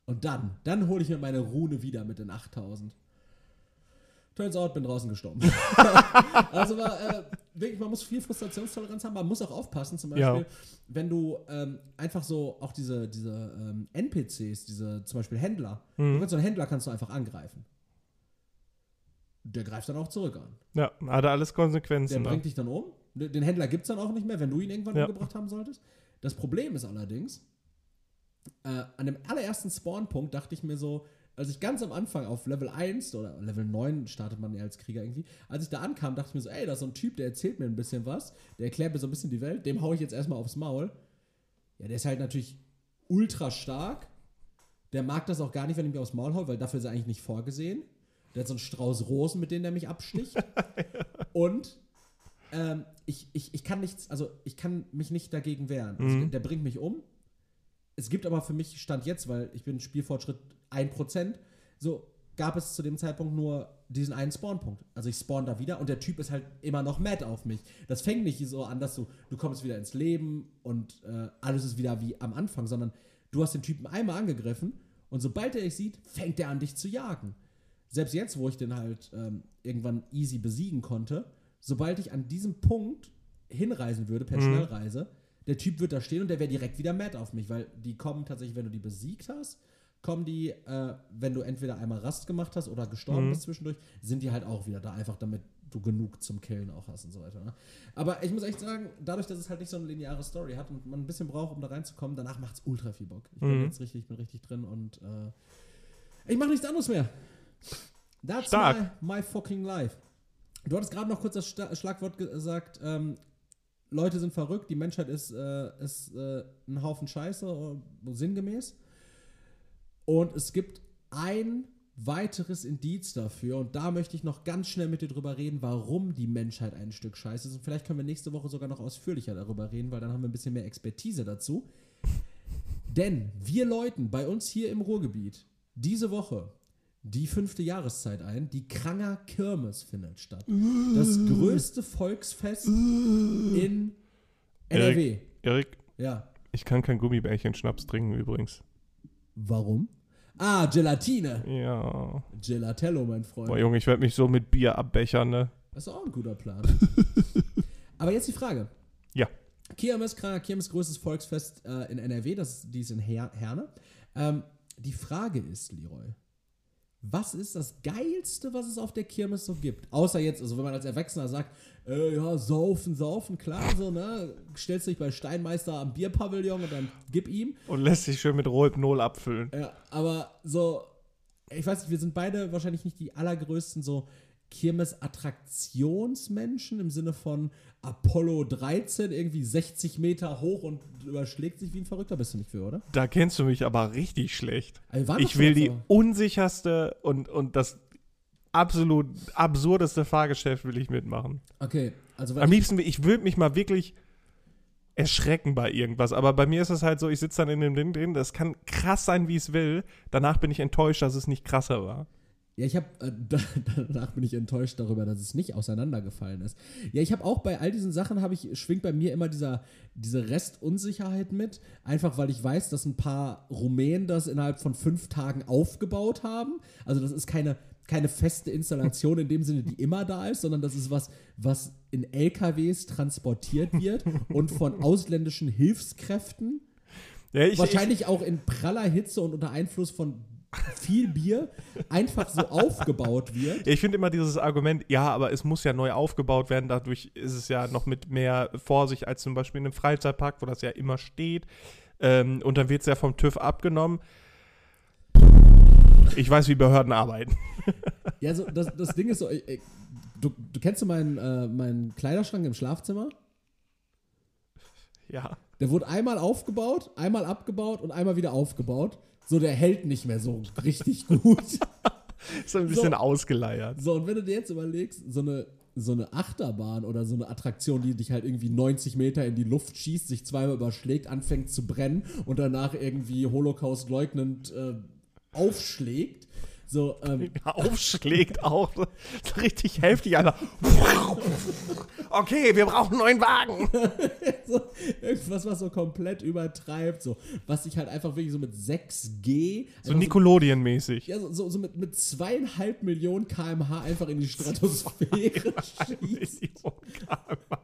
und dann, dann hole ich mir meine Rune wieder mit den 8000. Turns out, bin draußen gestorben. also war äh, wirklich, man muss viel Frustrationstoleranz haben, man muss auch aufpassen, zum Beispiel, Ja. wenn du ähm, einfach so auch diese, diese ähm, NPCs, diese zum Beispiel Händler, du Mhm. kannst so einen Händler kannst du einfach angreifen. Der greift dann auch zurück an. Ja, hat alles Der Konsequenzen. ne? bringt dich dann um. Den Händler gibt es dann auch nicht mehr, wenn du ihn irgendwann Ja. umgebracht haben solltest. Das Problem ist allerdings, äh, an dem allerersten Spawnpunkt dachte ich mir so, als ich ganz am Anfang auf Level 1 oder Level 9 startet man ja als Krieger irgendwie, als ich da ankam, dachte ich mir so, ey, da ist so ein Typ, der erzählt mir ein bisschen was, der erklärt mir so ein bisschen die Welt, dem hau ich jetzt erstmal aufs Maul. Ja, der ist halt natürlich ultra stark. Der mag das auch gar nicht, wenn ich mir aufs Maul hau, weil dafür ist er eigentlich nicht vorgesehen. Der hat so einen Strauß Rosen, mit denen der mich absticht. Und ähm, ich, ich, ich kann nichts, also ich kann mich nicht dagegen wehren. Also, Mhm. der bringt mich um. Es gibt aber für mich Stand jetzt, weil ich bin Spielfortschritt 1%, so gab es zu dem Zeitpunkt nur diesen einen Spawnpunkt. Also ich spawn da wieder und der Typ ist halt immer noch mad auf mich. Das fängt nicht so an, dass du, du kommst wieder ins Leben und äh, alles ist wieder wie am Anfang, sondern du hast den Typen einmal angegriffen und sobald er dich sieht, fängt er an, dich zu jagen. Selbst jetzt, wo ich den halt ähm, irgendwann easy besiegen konnte, sobald ich an diesem Punkt hinreisen würde, per Mhm. Schnellreise, der Typ wird da stehen und der wäre direkt wieder mad auf mich, weil die kommen tatsächlich, wenn du die besiegt hast, kommen die, äh, wenn du entweder einmal Rast gemacht hast oder gestorben Mhm. bist zwischendurch, sind die halt auch wieder da, einfach damit du genug zum Killen auch hast und so weiter. Ne? Aber ich muss echt sagen, dadurch, dass es halt nicht so eine lineare Story hat und man ein bisschen braucht, um da reinzukommen, danach macht es ultra viel Bock. Ich bin Mhm. jetzt richtig, ich bin richtig drin und äh, ich mache nichts anderes mehr. That's Stark. My, my fucking life. Du hattest gerade noch kurz das Sta Schlagwort gesagt, ähm, Leute sind verrückt, die Menschheit ist, äh, ist äh, ein Haufen Scheiße, äh, sinngemäß. Und es gibt ein weiteres Indiz dafür, und da möchte ich noch ganz schnell mit dir drüber reden, warum die Menschheit ein Stück Scheiße ist. Und vielleicht können wir nächste Woche sogar noch ausführlicher darüber reden, weil dann haben wir ein bisschen mehr Expertise dazu. Denn wir Leuten bei uns hier im Ruhrgebiet diese Woche die fünfte Jahreszeit ein. Die Kranger Kirmes findet statt. Das größte Volksfest in NRW. Erik, Ja. ich kann kein Gummibärchen-Schnaps trinken übrigens. Warum? Ah, Gelatine. Ja. Gelatello, mein Freund. Boah, Junge, ich werde mich so mit Bier abbechern, ne? Das ist auch ein guter Plan. Aber jetzt die Frage. Ja. Kirmes, Kranger Kirmes, größtes Volksfest äh, in NRW, das, die ist in Her Herne. Ähm, die Frage ist, Leroy, was ist das Geilste, was es auf der Kirmes so gibt? Außer jetzt, also wenn man als Erwachsener sagt, äh, ja, saufen, saufen, klar, so, ne? Stellst dich bei Steinmeister am Bierpavillon und dann gib ihm. Und lässt sich schön mit Rohypnol abfüllen. Ja, aber so, ich weiß nicht, wir sind beide wahrscheinlich nicht die allergrößten so Kirmes-Attraktionsmenschen im Sinne von Apollo 13, irgendwie 60 Meter hoch und überschlägt sich wie ein Verrückter. Bist du nicht für, oder? Da kennst du mich aber richtig schlecht. Also Ich will die so. unsicherste und, und das absolut absurdeste Fahrgeschäft will ich mitmachen. Okay, also Am ich, liebsten, ich würde mich mal wirklich erschrecken bei irgendwas. Aber bei mir ist es halt so, ich sitze dann in dem Ding drin, das kann krass sein, wie es will. Danach bin ich enttäuscht, dass es nicht krasser war. Ja, ich habe äh, da, danach bin ich enttäuscht darüber, dass es nicht auseinandergefallen ist. Ja, ich habe auch bei all diesen Sachen habe ich schwingt bei mir immer dieser diese Restunsicherheit mit, einfach weil ich weiß, dass ein paar Rumänen das innerhalb von fünf Tagen aufgebaut haben. Also das ist keine keine feste Installation in dem Sinne, die immer da ist, sondern das ist was, was in LKWs transportiert wird und von ausländischen Hilfskräften Ja, ich, wahrscheinlich auch in praller Hitze und unter Einfluss von viel Bier einfach so aufgebaut wird. Ich, finde immer dieses Argument, ja, aber es muss ja neu aufgebaut werden, dadurch ist es ja noch mit mehr Vorsicht als zum Beispiel in einem Freizeitpark, wo das ja immer steht. Ähm, und dann wird es ja vom TÜV abgenommen. Ich weiß, wie Behörden arbeiten. Ja, so, das, das Ding ist so, ich, ich, du, du kennst du meinen, äh, meinen Kleiderschrank im Schlafzimmer? Ja. Der wurde einmal aufgebaut, einmal abgebaut und einmal wieder aufgebaut. So, der hält nicht mehr so richtig gut. Ist ein bisschen So. ausgeleiert. So, und wenn du dir jetzt überlegst, so eine, so eine Achterbahn oder so eine Attraktion, die dich halt irgendwie 90 Meter in die Luft schießt, sich zweimal überschlägt, anfängt zu brennen und danach irgendwie Holocaust leugnend äh, aufschlägt. So, ähm, Aufschlägt auch. So richtig heftig, Alter. Okay, wir brauchen einen neuen Wagen. so, irgendwas, was so komplett übertreibt, so, was sich halt einfach wirklich so mit 6G, So Nickelodeon-mäßig. ja, so, so, so mit, mit zweieinhalb Millionen kmh einfach in die Stratosphäre schießt. Einfach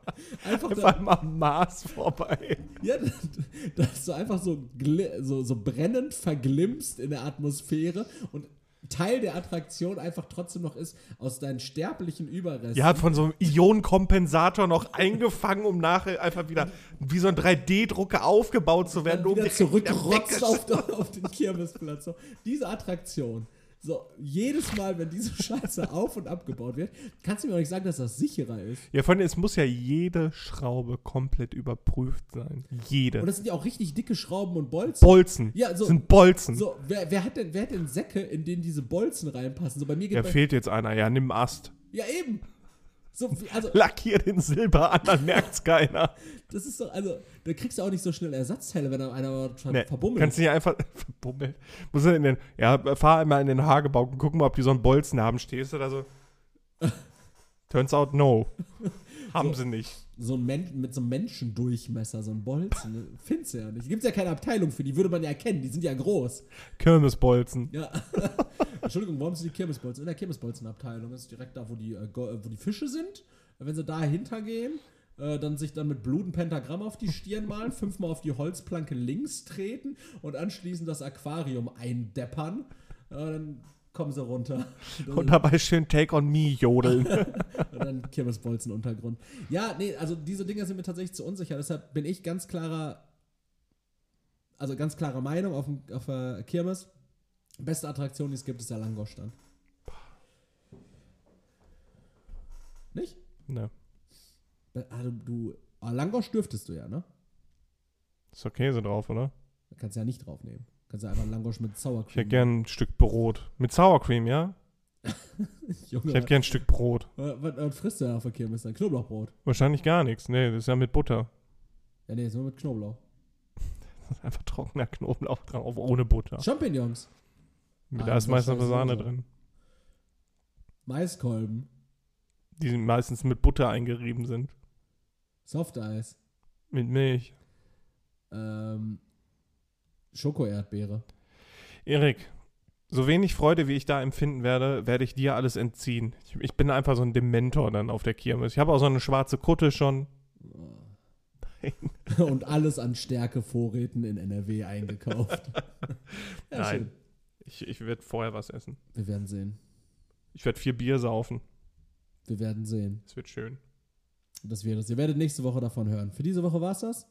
Einfach da, mal am Mars vorbei. ja, dass du einfach so, so, so brennend verglimmst in der Atmosphäre und Teil der Attraktion einfach trotzdem noch ist, aus deinen sterblichen Überresten. Ja, von so einem Ionenkompensator noch eingefangen, um nachher einfach wieder wie so ein 3D-Drucker aufgebaut zu werden. dann um wieder weggesch- auf, den- auf den Kirmesplatz. Diese Attraktion. So, jedes Mal, wenn diese Scheiße auf- und abgebaut wird, kannst du mir auch nicht sagen, dass das sicherer ist. Ja, vor allem, es muss ja jede Schraube komplett überprüft sein. Jede. Und das sind ja auch richtig dicke Schrauben und Bolzen. Bolzen. Ja, so- Das sind Bolzen. So, wer, wer, hat denn, wer hat denn Säcke, in denen diese Bolzen reinpassen? So, bei mir geht Ja, bei, fehlt jetzt einer. Ja, nimm einen Ast. Ja, eben. So, also, Lackier den Silber an, dann merkt's keiner. das ist doch, also, da kriegst du auch nicht so schnell Ersatzteile, wenn da einer ver Nee, verbummelt. Kannst du nicht einfach verbummelt. Muss in den, ja, fahr einmal in den Hagebau und guck mal, ob die so einen Bolzen haben. Stehst du da so? Turns out no. Haben sie nicht. so ein Men mit so einem Menschendurchmesser, so ein Bolzen. ne? Findest du ja nicht. Gibt ja keine Abteilung für die, würde man ja erkennen, die sind ja groß. Kirmesbolzen. Ja. Entschuldigung, warum sind die Kirmesbolzen? In der Kirmesbolzenabteilung. Das ist direkt da, wo die, äh, äh, wo die Fische sind. Wenn sie dahinter gehen, äh, dann sich dann mit Blut ein Pentagramm auf die Stirn malen, fünfmal auf die Holzplanke links treten und anschließend das Aquarium eindeppern. Äh, dann kommen sie runter. Und dabei schön Take on Me jodeln. Dann Kirmesbolzenuntergrund. Ja, nee, also diese Dinge sind mir tatsächlich zu unsicher. Deshalb bin ich ganz klarer, also ganz klare Meinung auf, dem- auf der Kirmes. Beste Attraktion, die es gibt, ist der Langoschstand. Nicht? ne. Also du, ah, Langosch dürftest du ja, ne? Ist doch Käse drauf, oder? Da kannst du ja nicht draufnehmen. Kannst du einfach einen Langosch mit Sour Ich Cream. hätte gern ein Stück Brot. Mit Sour Cream, ja? Junge, Ich hätte gern ein Stück Brot. was, was, was frisst du auf der Kirmes dann? Knoblauchbrot. Wahrscheinlich gar nichts. Nee, das ist ja mit Butter. Ja, nee, ist nur mit Knoblauch. Das ist einfach trockener Knoblauch drauf, ohne Butter. Champignons. Da ist meistens aber Sahne drin. Maiskolben. Die meistens mit Butter eingerieben sind. Softeis. Mit Milch. Ähm, Schokoerdbeere. Erik, so wenig Freude, wie ich da empfinden werde, werde ich dir alles entziehen. Ich, ich bin einfach so ein Dementor dann auf der Kirmes. Ich habe auch so eine schwarze Kutte schon. Und alles an Stärkevorräten in NRW eingekauft. ja, Nein. Schön. Ich, ich werde vorher was essen. Wir werden sehen. Ich werde vier Bier saufen. Wir werden sehen. Es wird schön. Das wird es. Ihr werdet nächste Woche davon hören. Für diese Woche war es das.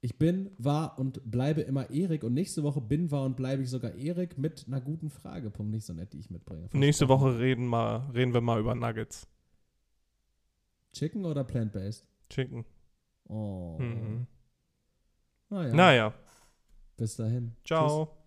Ich bin, war und bleibe immer Erik und nächste Woche bin, war und bleibe ich sogar Erik mit einer guten Frage. Punkt nicht so nett, die ich mitbringe. Nächste Woche reden, mal, reden wir mal über Nuggets. Chicken oder plant-based? Chicken. Oh. Mhm. Naja. Naja. Bis dahin. Ciao. Tschüss.